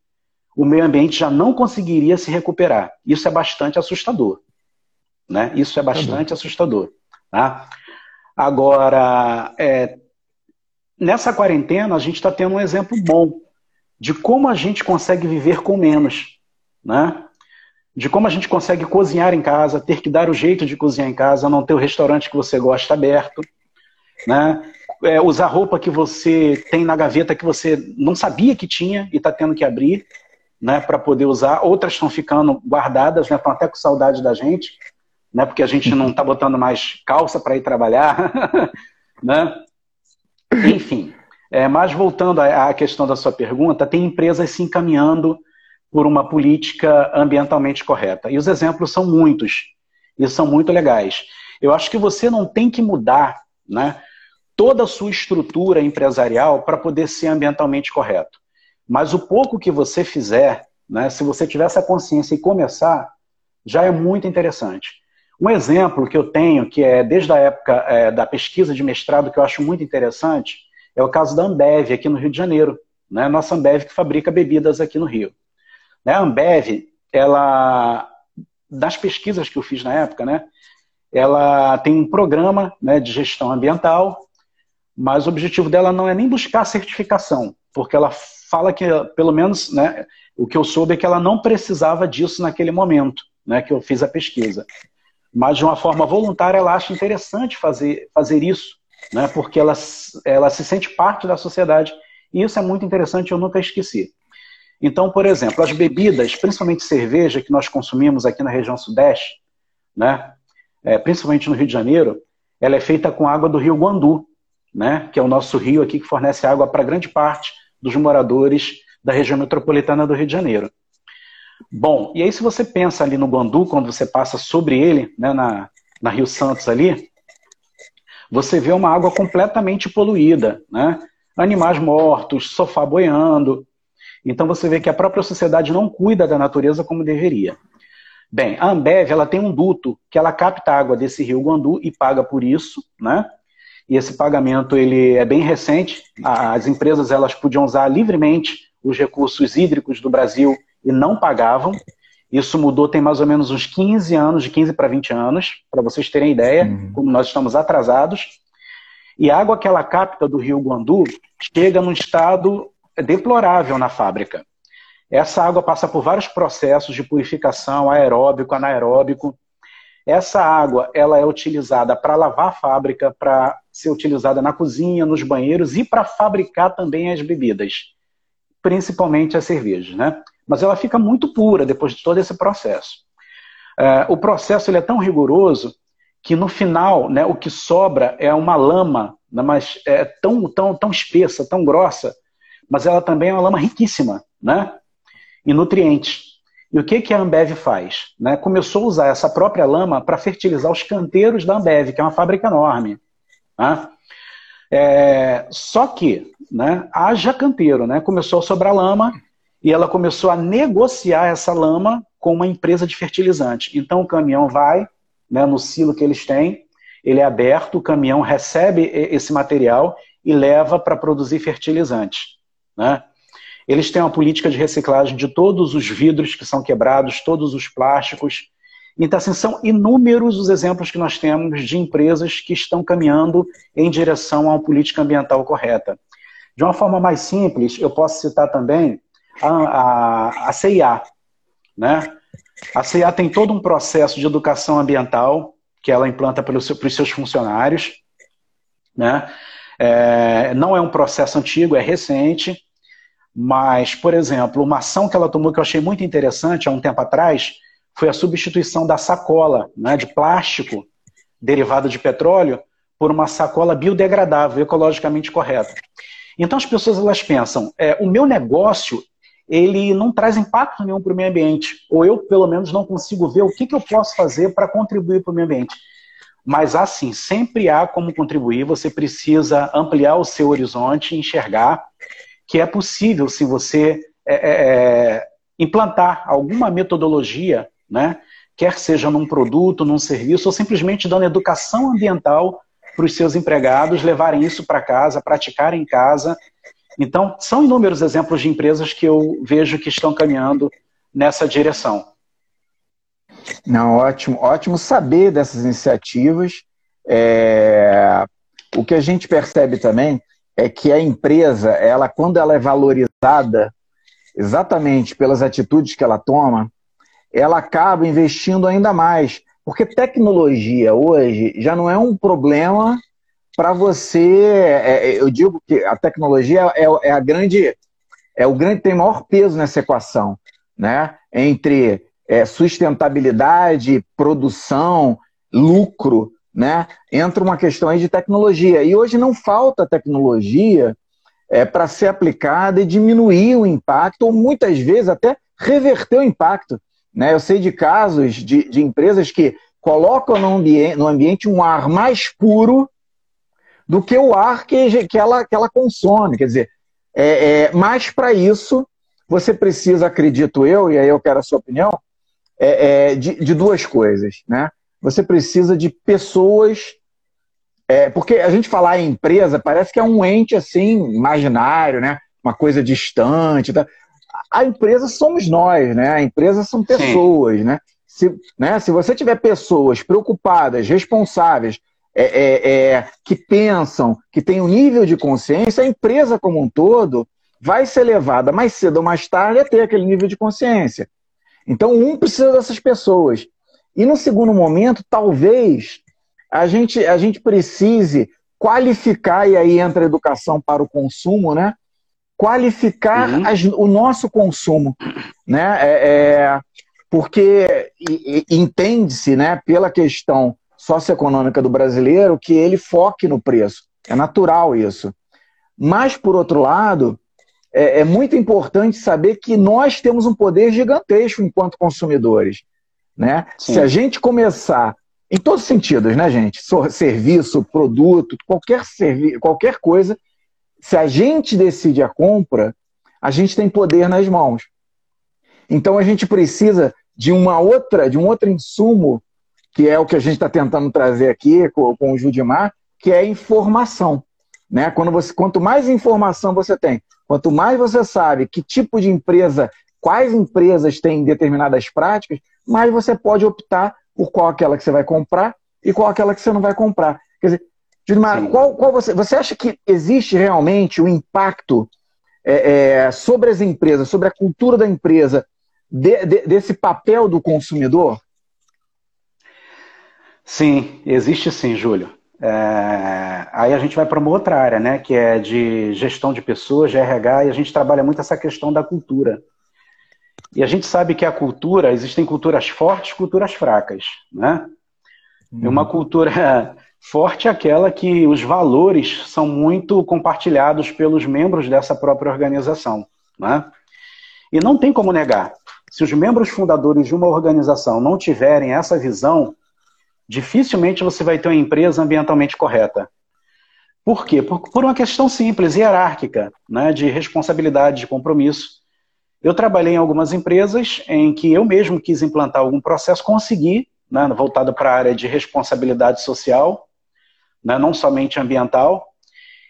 Speaker 2: o meio ambiente já não conseguiria se recuperar. Isso é bastante assustador. Né? Isso é bastante tá assustador. Tá? Agora, é, nessa quarentena, a gente está tendo um exemplo bom de como a gente consegue viver com menos, né? De como a gente consegue cozinhar em casa, ter que dar o jeito de cozinhar em casa, não ter o restaurante que você gosta aberto, né? É, usar roupa que você tem na gaveta que você não sabia que tinha e está tendo que abrir, né? Para poder usar. Outras estão ficando guardadas, né? Estão até com saudade da gente, né? Porque a gente não está botando mais calça para ir trabalhar, [LAUGHS] né? Enfim, é, mas voltando à questão da sua pergunta, tem empresas se encaminhando por uma política ambientalmente correta. E os exemplos são muitos, e são muito legais. Eu acho que você não tem que mudar né, toda a sua estrutura empresarial para poder ser ambientalmente correto. Mas o pouco que você fizer, né, se você tiver essa consciência e começar, já é muito interessante. Um exemplo que eu tenho, que é desde a época é, da pesquisa de mestrado, que eu acho muito interessante, é o caso da Ambev, aqui no Rio de Janeiro. Né? Nossa Ambev que fabrica bebidas aqui no Rio. Né? A Ambev, ela, das pesquisas que eu fiz na época, né, ela tem um programa né, de gestão ambiental, mas o objetivo dela não é nem buscar certificação, porque ela fala que, pelo menos, né, o que eu soube é que ela não precisava disso naquele momento, né, que eu fiz a pesquisa mas de uma forma voluntária ela acha interessante fazer, fazer isso, né? porque ela, ela se sente parte da sociedade. E isso é muito interessante, eu nunca esqueci. Então, por exemplo, as bebidas, principalmente cerveja, que nós consumimos aqui na região sudeste, né? É, principalmente no Rio de Janeiro, ela é feita com água do rio Guandu, né? que é o nosso rio aqui que fornece água para grande parte dos moradores da região metropolitana do Rio de Janeiro. Bom, e aí se você pensa ali no Guandu, quando você passa sobre ele, né, na, na Rio Santos ali, você vê uma água completamente poluída, né? Animais mortos, sofá boiando. Então você vê que a própria sociedade não cuida da natureza como deveria. Bem, a Ambev ela tem um duto que ela capta a água desse rio Guandu e paga por isso, né? E esse pagamento ele é bem recente. As empresas elas podiam usar livremente os recursos hídricos do Brasil e não pagavam. Isso mudou tem mais ou menos uns 15 anos, de 15 para 20 anos, para vocês terem ideia, uhum. como nós estamos atrasados. E a água que ela capta do rio Guandu chega num estado deplorável na fábrica. Essa água passa por vários processos de purificação, aeróbico, anaeróbico. Essa água ela é utilizada para lavar a fábrica, para ser utilizada na cozinha, nos banheiros e para fabricar também as bebidas, principalmente as cervejas, né? mas ela fica muito pura depois de todo esse processo. É, o processo ele é tão rigoroso que no final né, o que sobra é uma lama, né, mas é tão, tão, tão espessa, tão grossa, mas ela também é uma lama riquíssima né, em nutrientes. E o que, que a Ambev faz? Né? Começou a usar essa própria lama para fertilizar os canteiros da Ambev, que é uma fábrica enorme. Né? É, só que né, haja canteiro, né? começou a sobrar lama e ela começou a negociar essa lama com uma empresa de fertilizante. Então o caminhão vai né, no silo que eles têm, ele é aberto, o caminhão recebe esse material e leva para produzir fertilizante. Né? Eles têm uma política de reciclagem de todos os vidros que são quebrados, todos os plásticos. Então, assim, são inúmeros os exemplos que nós temos de empresas que estão caminhando em direção a uma política ambiental correta. De uma forma mais simples, eu posso citar também a, a, a CIA. Né? A CIA tem todo um processo de educação ambiental que ela implanta para os seus funcionários. Né? É, não é um processo antigo, é recente, mas, por exemplo, uma ação que ela tomou que eu achei muito interessante há um tempo atrás foi a substituição da sacola né, de plástico derivada de petróleo por uma sacola biodegradável, ecologicamente correta. Então as pessoas elas pensam, é, o meu negócio ele não traz impacto nenhum para o meio ambiente, ou eu pelo menos não consigo ver o que, que eu posso fazer para contribuir para o meio ambiente. Mas assim, sempre há como contribuir, você precisa ampliar o seu horizonte, enxergar que é possível, se você é, é, é, implantar alguma metodologia, né, quer seja num produto, num serviço, ou simplesmente dando educação ambiental para os seus empregados levarem isso para casa, praticarem em casa. Então, são inúmeros exemplos de empresas que eu vejo que estão caminhando nessa direção.
Speaker 1: Não, ótimo, ótimo saber dessas iniciativas. É... O que a gente percebe também é que a empresa, ela quando ela é valorizada exatamente pelas atitudes que ela toma, ela acaba investindo ainda mais, porque tecnologia hoje já não é um problema para você. É, é, eu digo que a tecnologia é, é, a grande, é o grande tem maior peso nessa equação, né? Entre sustentabilidade, produção, lucro né? Entra uma questão aí de tecnologia. E hoje não falta tecnologia é, para ser aplicada e diminuir o impacto, ou muitas vezes até reverter o impacto. Né? Eu sei de casos de, de empresas que colocam no ambiente, no ambiente um ar mais puro do que o ar que, que, ela, que ela consome. Quer dizer, é, é, mas para isso você precisa, acredito eu, e aí eu quero a sua opinião, é, é de, de duas coisas. Né? Você precisa de pessoas. É, porque a gente falar em empresa parece que é um ente assim, imaginário, né? uma coisa distante. Tá? A empresa somos nós, né? A empresa são pessoas, né? Se, né? Se você tiver pessoas preocupadas, responsáveis, é, é, é, que pensam, que têm um nível de consciência, a empresa como um todo vai ser levada mais cedo ou mais tarde a ter aquele nível de consciência. Então, um precisa dessas pessoas. E no segundo momento, talvez a gente, a gente precise qualificar, e aí entra a educação para o consumo, né? Qualificar uhum. as, o nosso consumo, né? É, é, porque entende-se, né, pela questão socioeconômica do brasileiro, que ele foque no preço. É natural isso. Mas, por outro lado, é, é muito importante saber que nós temos um poder gigantesco enquanto consumidores. Né? Se a gente começar, em todos os sentidos, né, gente? Serviço, produto, qualquer, servi qualquer coisa, se a gente decide a compra, a gente tem poder nas mãos. Então a gente precisa de uma outra, de um outro insumo, que é o que a gente está tentando trazer aqui com, com o Judimar, que é a informação. Né? Quando você, quanto mais informação você tem, quanto mais você sabe que tipo de empresa, quais empresas têm determinadas práticas, mas você pode optar por qual aquela que você vai comprar e qual aquela que você não vai comprar. Quer dizer, Gilmar, qual, qual você, você acha que existe realmente o um impacto é, é, sobre as empresas, sobre a cultura da empresa, de, de, desse papel do consumidor?
Speaker 2: Sim, existe sim, Júlio. É, aí a gente vai para uma outra área, né, que é de gestão de pessoas, de RH, e a gente trabalha muito essa questão da cultura. E a gente sabe que a cultura, existem culturas fortes culturas fracas, né? Uhum. E uma cultura [LAUGHS] forte é aquela que os valores são muito compartilhados pelos membros dessa própria organização, né? E não tem como negar. Se Se os membros fundadores de uma organização não tiverem essa visão, dificilmente você vai ter uma empresa ambientalmente correta. Por quê? Por, por uma questão simples, hierárquica, né, de responsabilidade, de compromisso. Eu trabalhei em algumas empresas em que eu mesmo quis implantar algum processo, consegui, né, voltado para a área de responsabilidade social, né, não somente ambiental.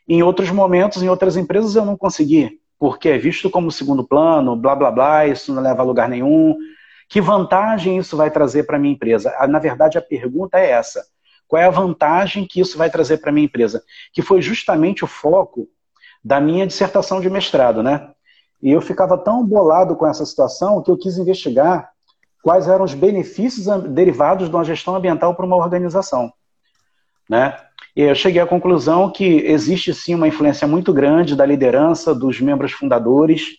Speaker 2: Em outros momentos, em outras empresas, eu não consegui, porque é visto como segundo plano, blá blá blá, isso não leva a lugar nenhum. Que vantagem isso vai trazer para a minha empresa? Na verdade, a pergunta é essa: qual é a vantagem que isso vai trazer para a minha empresa? Que foi justamente o foco da minha dissertação de mestrado, né? E eu ficava tão bolado com essa situação que eu quis investigar quais eram os benefícios derivados de uma gestão ambiental para uma organização. Né? E eu cheguei à conclusão que existe sim uma influência muito grande da liderança dos membros fundadores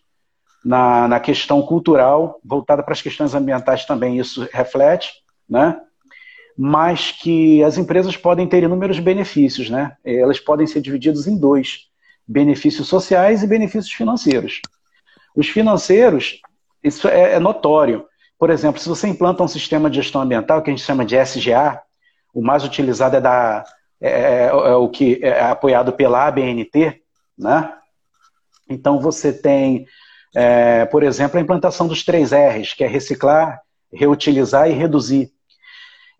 Speaker 2: na, na questão cultural, voltada para as questões ambientais também, isso reflete, né? mas que as empresas podem ter inúmeros benefícios. Né? Elas podem ser divididas em dois, benefícios sociais e benefícios financeiros. Os financeiros, isso é, é notório. Por exemplo, se você implanta um sistema de gestão ambiental que a gente chama de SGA, o mais utilizado é, da, é, é, é o que é apoiado pela ABNT, né? Então você tem, é, por exemplo, a implantação dos três R's, que é reciclar, reutilizar e reduzir.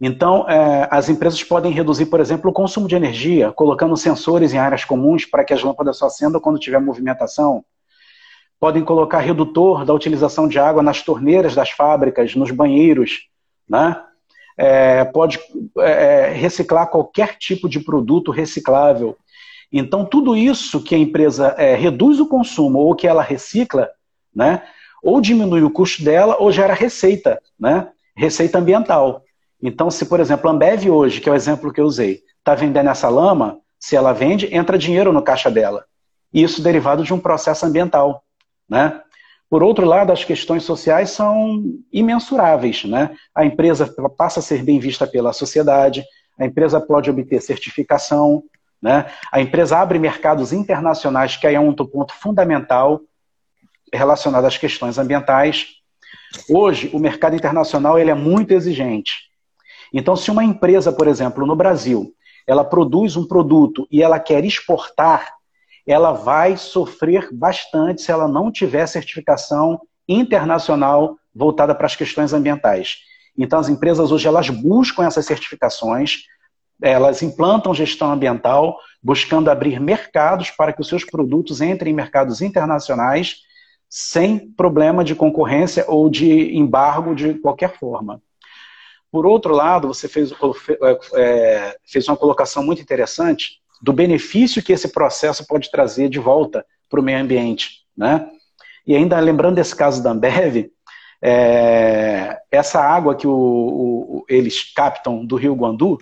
Speaker 2: Então, é, as empresas podem reduzir, por exemplo, o consumo de energia, colocando sensores em áreas comuns para que as lâmpadas só acendam quando tiver movimentação podem colocar redutor da utilização de água nas torneiras das fábricas, nos banheiros, né? É, pode é, reciclar qualquer tipo de produto reciclável. Então, tudo isso que a empresa é, reduz o consumo ou que ela recicla, né? ou diminui o custo dela ou gera receita, né? receita ambiental. Então, se, por exemplo, a Ambev hoje, que é o exemplo que eu usei, está vendendo essa lama, se ela vende, entra dinheiro no caixa dela. Isso derivado de um processo ambiental. Né? Por outro lado, as questões sociais são imensuráveis. Né? A empresa passa a ser bem vista pela sociedade, a empresa pode obter certificação, né? a empresa abre mercados internacionais, que aí é um ponto fundamental relacionado às questões ambientais. Hoje, o mercado internacional ele é muito exigente. Então, se uma empresa, por exemplo, no Brasil, ela produz um produto e ela quer exportar, ela vai sofrer bastante se ela não tiver certificação internacional voltada para as questões ambientais. Então, as empresas hoje elas buscam essas certificações, elas implantam gestão ambiental, buscando abrir mercados para que os seus produtos entrem em mercados internacionais sem problema de concorrência ou de embargo de qualquer forma. Por outro lado, você fez, é, fez uma colocação muito interessante do benefício que esse processo pode trazer de volta para o meio ambiente. Né? E ainda lembrando desse caso da Ambev, é, essa água que o, o, eles captam do rio Guandu,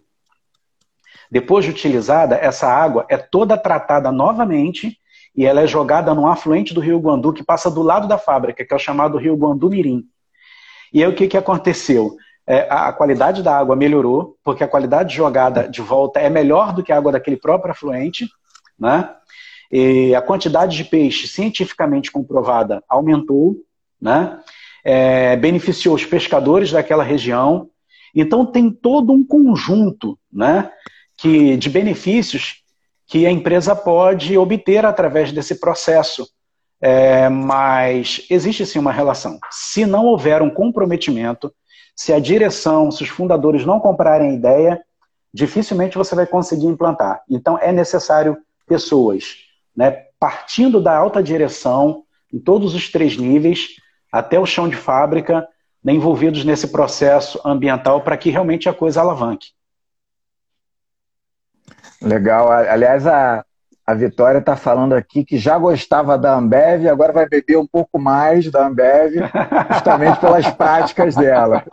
Speaker 2: depois de utilizada, essa água é toda tratada novamente e ela é jogada no afluente do rio Guandu que passa do lado da fábrica, que é o chamado rio Guandu Mirim. E aí o que, que aconteceu? É, a qualidade da água melhorou, porque a qualidade jogada de volta é melhor do que a água daquele próprio afluente, né? E a quantidade de peixe cientificamente comprovada aumentou, né? É, beneficiou os pescadores daquela região. Então tem todo um conjunto, né? Que de benefícios que a empresa pode obter através desse processo. É, mas existe sim uma relação. Se não houver um comprometimento se a direção, se os fundadores não comprarem a ideia, dificilmente você vai conseguir implantar. Então é necessário pessoas, né, partindo da alta direção, em todos os três níveis, até o chão de fábrica, né, envolvidos nesse processo ambiental para que realmente a coisa alavanque.
Speaker 4: Legal. Aliás, a, a Vitória está falando aqui que já gostava da Ambev, agora vai beber um pouco mais da Ambev, justamente pelas práticas dela.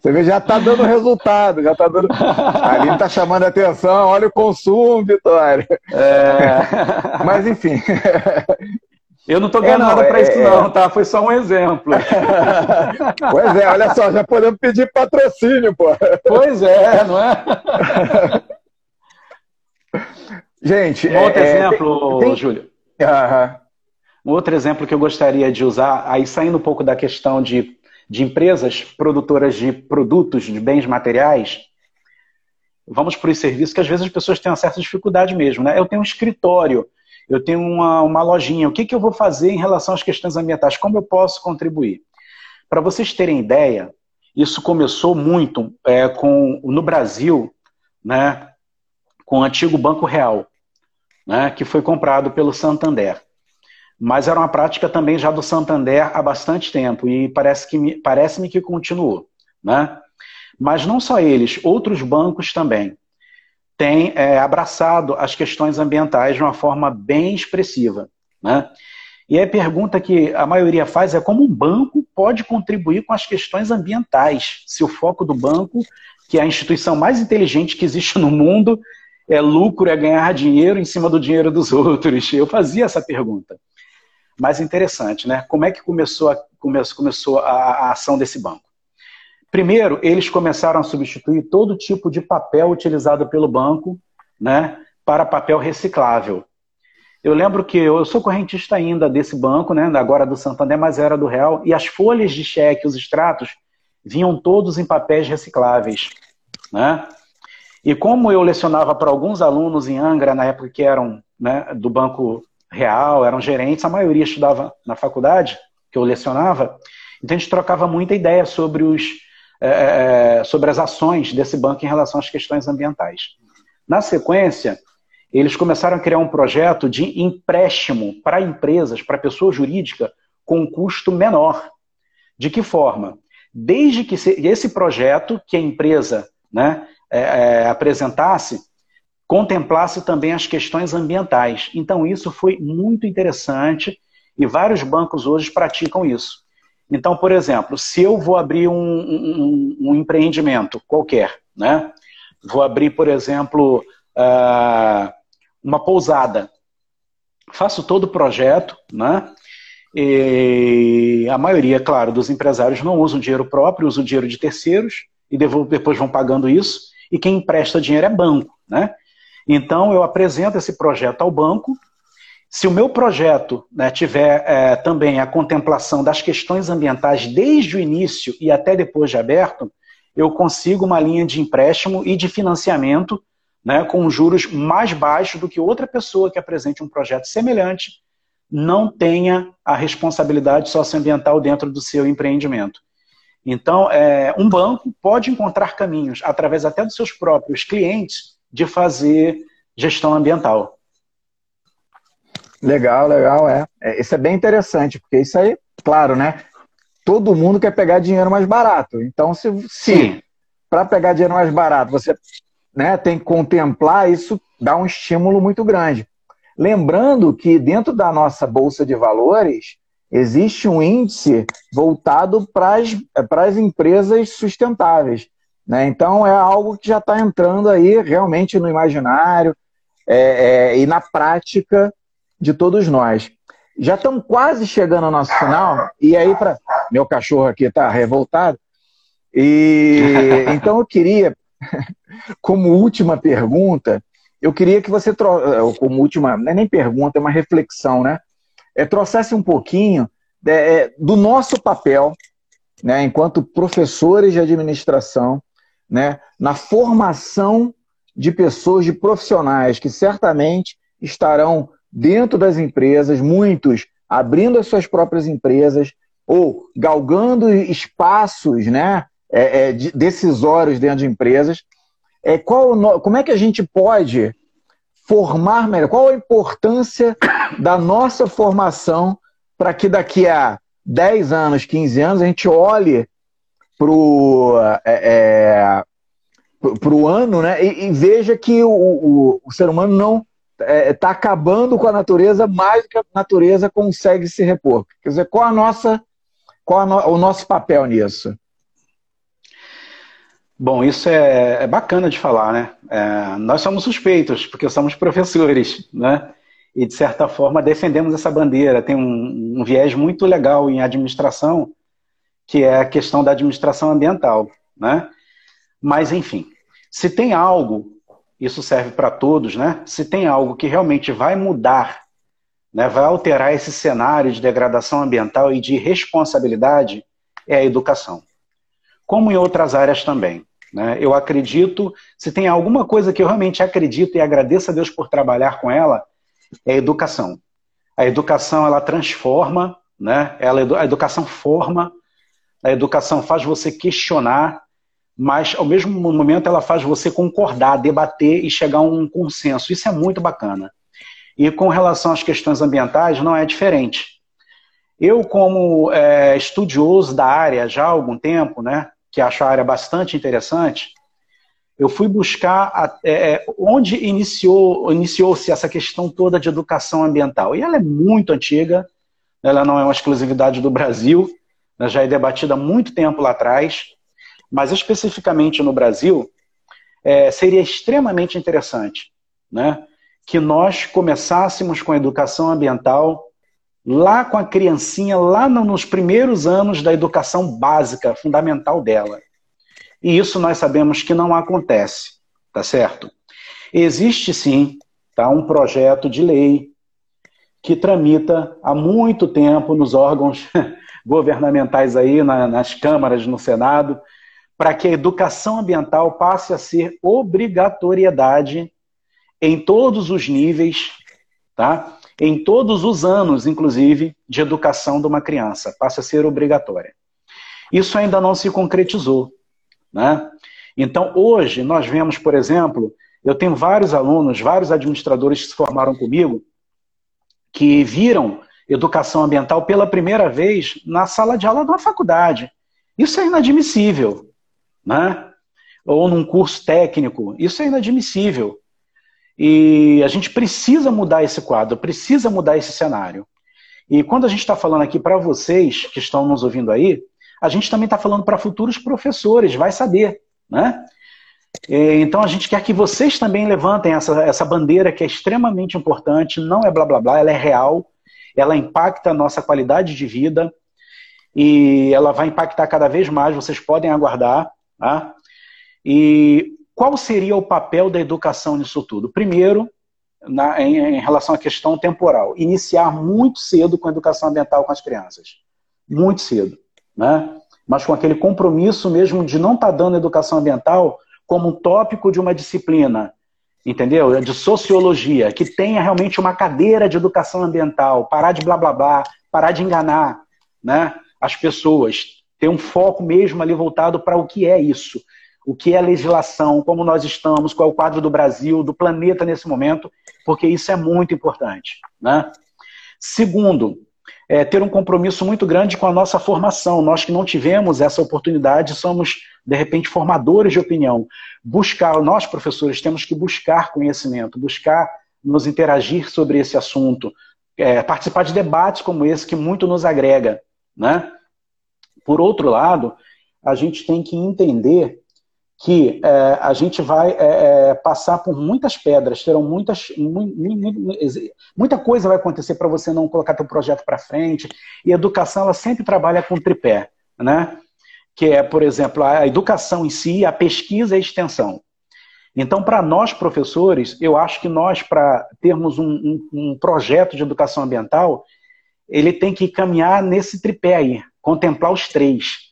Speaker 4: Você vê, já está dando resultado, já está dando. A Aline está chamando a atenção, olha o consumo, Vitória. É...
Speaker 2: Mas enfim. Eu não estou ganhando é, nada para é, isso, não, tá? Foi só um exemplo.
Speaker 4: pois é, olha só, já podemos pedir patrocínio, pô.
Speaker 2: Pois é, não é? [LAUGHS]
Speaker 4: Gente,
Speaker 2: um outro é, exemplo, tem, tem... Júlio. Um outro exemplo que eu gostaria de usar, aí saindo um pouco da questão de de empresas produtoras de produtos, de bens materiais, vamos para os serviços que às vezes as pessoas têm uma certa dificuldade mesmo. Né? Eu tenho um escritório, eu tenho uma, uma lojinha, o que, que eu vou fazer em relação às questões ambientais? Como eu posso contribuir? Para vocês terem ideia, isso começou muito é, com, no Brasil, né, com o antigo Banco Real, né, que foi comprado pelo Santander. Mas era uma prática também já do Santander há bastante tempo e parece que parece-me que continuou, né? Mas não só eles, outros bancos também têm é, abraçado as questões ambientais de uma forma bem expressiva, né? E a pergunta que a maioria faz é como um banco pode contribuir com as questões ambientais, se o foco do banco, que é a instituição mais inteligente que existe no mundo, é lucro, é ganhar dinheiro em cima do dinheiro dos [LAUGHS] outros. Eu fazia essa pergunta. Mas interessante, né? Como é que começou a, começou, a, a ação desse banco? Primeiro, eles começaram a substituir todo tipo de papel utilizado pelo banco né, para papel reciclável. Eu lembro que eu sou correntista ainda desse banco, né, agora do Santander, mas era do Real, e as folhas de cheque, os extratos, vinham todos em papéis recicláveis. Né? E como eu lecionava para alguns alunos em Angra, na época que eram né, do Banco Real, eram gerentes, a maioria estudava na faculdade, que eu lecionava, então a gente trocava muita ideia sobre, os, é, sobre as ações desse banco em relação às questões ambientais. Na sequência, eles começaram a criar um projeto de empréstimo para empresas, para pessoa jurídica, com um custo menor. De que forma? Desde que esse projeto que a empresa né, é, é, apresentasse contemplasse também as questões ambientais. Então, isso foi muito interessante e vários bancos hoje praticam isso. Então, por exemplo, se eu vou abrir um, um, um empreendimento qualquer, né? vou abrir, por exemplo, uh, uma pousada. Faço todo o projeto, né? E a maioria, claro, dos empresários não usam dinheiro próprio, usam dinheiro de terceiros e depois vão pagando isso. E quem empresta dinheiro é banco, né? Então eu apresento esse projeto ao banco. Se o meu projeto né, tiver é, também a contemplação das questões ambientais desde o início e até depois de aberto, eu consigo uma linha de empréstimo e de financiamento né, com juros mais baixos do que outra pessoa que apresente um projeto semelhante não tenha a responsabilidade socioambiental dentro do seu empreendimento. Então, é, um banco pode encontrar caminhos, através até dos seus próprios clientes, de fazer gestão ambiental.
Speaker 1: Legal, legal, é. é. Isso é bem interessante, porque isso aí, claro, né? Todo mundo quer pegar dinheiro mais barato. Então, se, se para pegar dinheiro mais barato você né, tem que contemplar, isso dá um estímulo muito grande. Lembrando que dentro da nossa Bolsa de Valores, existe um índice voltado para as empresas sustentáveis. Né? Então, é algo que já está entrando aí realmente no imaginário é, é, e na prática de todos nós. Já estamos quase chegando ao nosso final, e aí, para. Meu cachorro aqui está revoltado. E [LAUGHS] então eu queria como última pergunta, eu queria que você, eh, como última, não é nem pergunta, é uma reflexão, né? É, trouxesse um pouquinho é, do nosso papel, né, enquanto professores de administração, né, na formação de pessoas, de profissionais que certamente estarão dentro das empresas, muitos abrindo as suas próprias empresas ou galgando espaços né, é, é, decisórios dentro de empresas. É, qual, como é que a gente pode formar melhor? Qual a importância da nossa formação para que daqui a 10 anos, 15 anos, a gente olhe para o é, é, ano né, e, e, veja que o, o, o ser humano não está é, tá acabando com a natureza mais do que a natureza consegue se repor. Quer dizer, qual a nossa, qual a no, o nosso papel nisso?
Speaker 2: Bom, isso é, é bacana de falar, né? É, nós somos suspeitos, porque somos professores, né? E, de certa forma, defendemos essa bandeira. Tem um, um viés muito legal em administração, que é a questão da administração ambiental, né? Mas, enfim, se tem algo, isso serve para todos, né? Se tem algo que realmente vai mudar, né, vai alterar esse cenário de degradação ambiental e de responsabilidade, é a educação. Como em outras áreas também. Né? Eu acredito, se tem alguma coisa que eu realmente acredito e agradeço a Deus por trabalhar com ela, é a educação. A educação, ela transforma, né? ela, a educação forma, a educação faz você questionar, mas ao mesmo momento ela faz você concordar, debater e chegar a um consenso. Isso é muito bacana. E com relação às questões ambientais, não é diferente. Eu, como é, estudioso da área já há algum tempo, né, que acho a área bastante interessante, eu fui buscar é, é, onde iniciou, iniciou-se essa questão toda de educação ambiental. E ela é muito antiga, ela não é uma exclusividade do Brasil, já é debatida há muito tempo lá atrás, mas especificamente no Brasil, é, seria extremamente interessante né, que nós começássemos com a educação ambiental lá com a criancinha, lá nos primeiros anos da educação básica, fundamental dela. E isso nós sabemos que não acontece, tá certo? Existe sim tá, um projeto de lei que tramita há muito tempo nos órgãos [LAUGHS] governamentais aí, na, nas câmaras, no Senado, para que a educação ambiental passe a ser obrigatoriedade em todos os níveis, tá? em todos os anos, inclusive, de educação de uma criança. Passa a ser obrigatória. Isso ainda não se concretizou. Né? Então, hoje, nós vemos, por exemplo, eu tenho vários alunos, vários administradores que se formaram comigo, que viram educação ambiental pela primeira vez na sala de aula de uma faculdade. Isso é inadmissível. Né? Ou num curso técnico. Isso é inadmissível. E a gente precisa mudar esse quadro, precisa mudar esse cenário. E quando a gente está falando aqui para vocês que estão nos ouvindo aí, a gente também está falando para futuros professores, vai saber, né? Então a gente quer que vocês também levantem essa, essa bandeira que é extremamente importante, não é blá blá blá, ela é real, ela impacta a nossa qualidade de vida e ela vai impactar cada vez mais, vocês podem aguardar. Tá? E qual seria o papel da educação nisso tudo? Primeiro, na, em, em, relação à questão temporal, iniciar muito cedo com a educação ambiental com as crianças. Muito cedo. Né? Mas com aquele compromisso mesmo de não estar tá dando educação ambiental como um tópico de uma disciplina, entendeu? De sociologia, que tenha realmente uma cadeira de educação ambiental, parar de blá blá blá, parar de enganar né, as pessoas, ter um foco mesmo ali voltado para o que é isso o que é legislação, como nós estamos, qual é o quadro do Brasil, do planeta nesse momento, porque isso é muito importante. Né? Segundo, é, ter um compromisso muito grande com a nossa formação. Nós que não tivemos essa oportunidade, somos, de repente, formadores de opinião. Buscar, nós, professores, temos que buscar conhecimento, buscar nos interagir sobre esse assunto, é, participar de debates como esse, que muito nos agrega. Né? Por outro lado, a gente tem que entender que é, a gente vai é, é, passar por muitas pedras, terão muitas, muita coisa vai acontecer para você não colocar teu projeto para frente. E a educação ela sempre trabalha com tripé, né? Que é, por exemplo, a educação em si, a pesquisa e a extensão. Então, para nós professores, eu acho que nós, para termos um, um, um projeto de educação ambiental, ele tem que caminhar nesse tripé aí, contemplar os três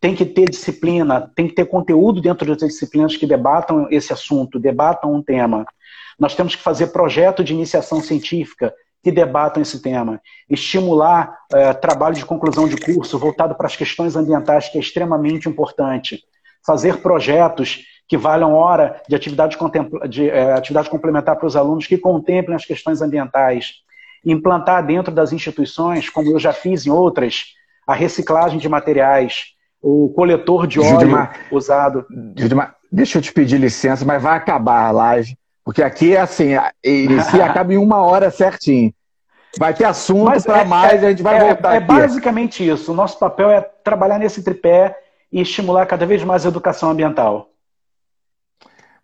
Speaker 2: tem que ter disciplina, tem que ter conteúdo dentro das disciplinas que debatam esse assunto, debatam um tema. Nós temos que fazer projeto de iniciação científica que debatam esse tema, estimular é, trabalho de conclusão de curso voltado para as questões ambientais, que é extremamente importante, fazer projetos que valham hora de atividade, de, é, atividade complementar para os alunos que contemplem as questões ambientais, implantar dentro das instituições, como eu já fiz em outras, a reciclagem de materiais, o coletor de óleo Judimar, usado.
Speaker 4: Judimar, deixa eu te pedir licença, mas vai acabar a live, porque aqui é assim, inicia [LAUGHS] acaba em uma hora certinho. Vai ter assunto para é, mais, é, a gente vai
Speaker 2: é,
Speaker 4: voltar.
Speaker 2: É aqui. basicamente isso. O nosso papel é trabalhar nesse tripé e estimular cada vez mais a educação ambiental.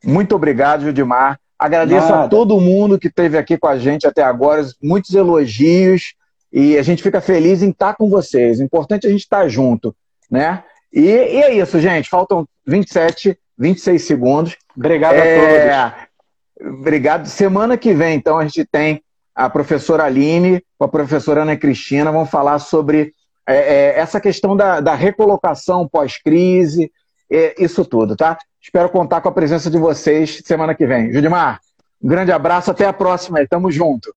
Speaker 4: Muito obrigado, Judimar. Agradeço Nada. a todo mundo que esteve aqui com a gente até agora, muitos elogios, e a gente fica feliz em estar com vocês. O importante é a gente estar junto, né? E, e, é isso, gente. Faltam 27, 26 segundos.
Speaker 2: Obrigado é... a
Speaker 4: todos. Obrigado. Semana que vem, então, a gente tem a professora Aline com a professora Ana Cristina. Vão falar sobre
Speaker 1: é, é, essa questão da, da recolocação pós-crise, é, isso tudo, tá? Espero contar com a presença de vocês semana que vem. Judimar, um grande abraço, até a próxima tamo junto.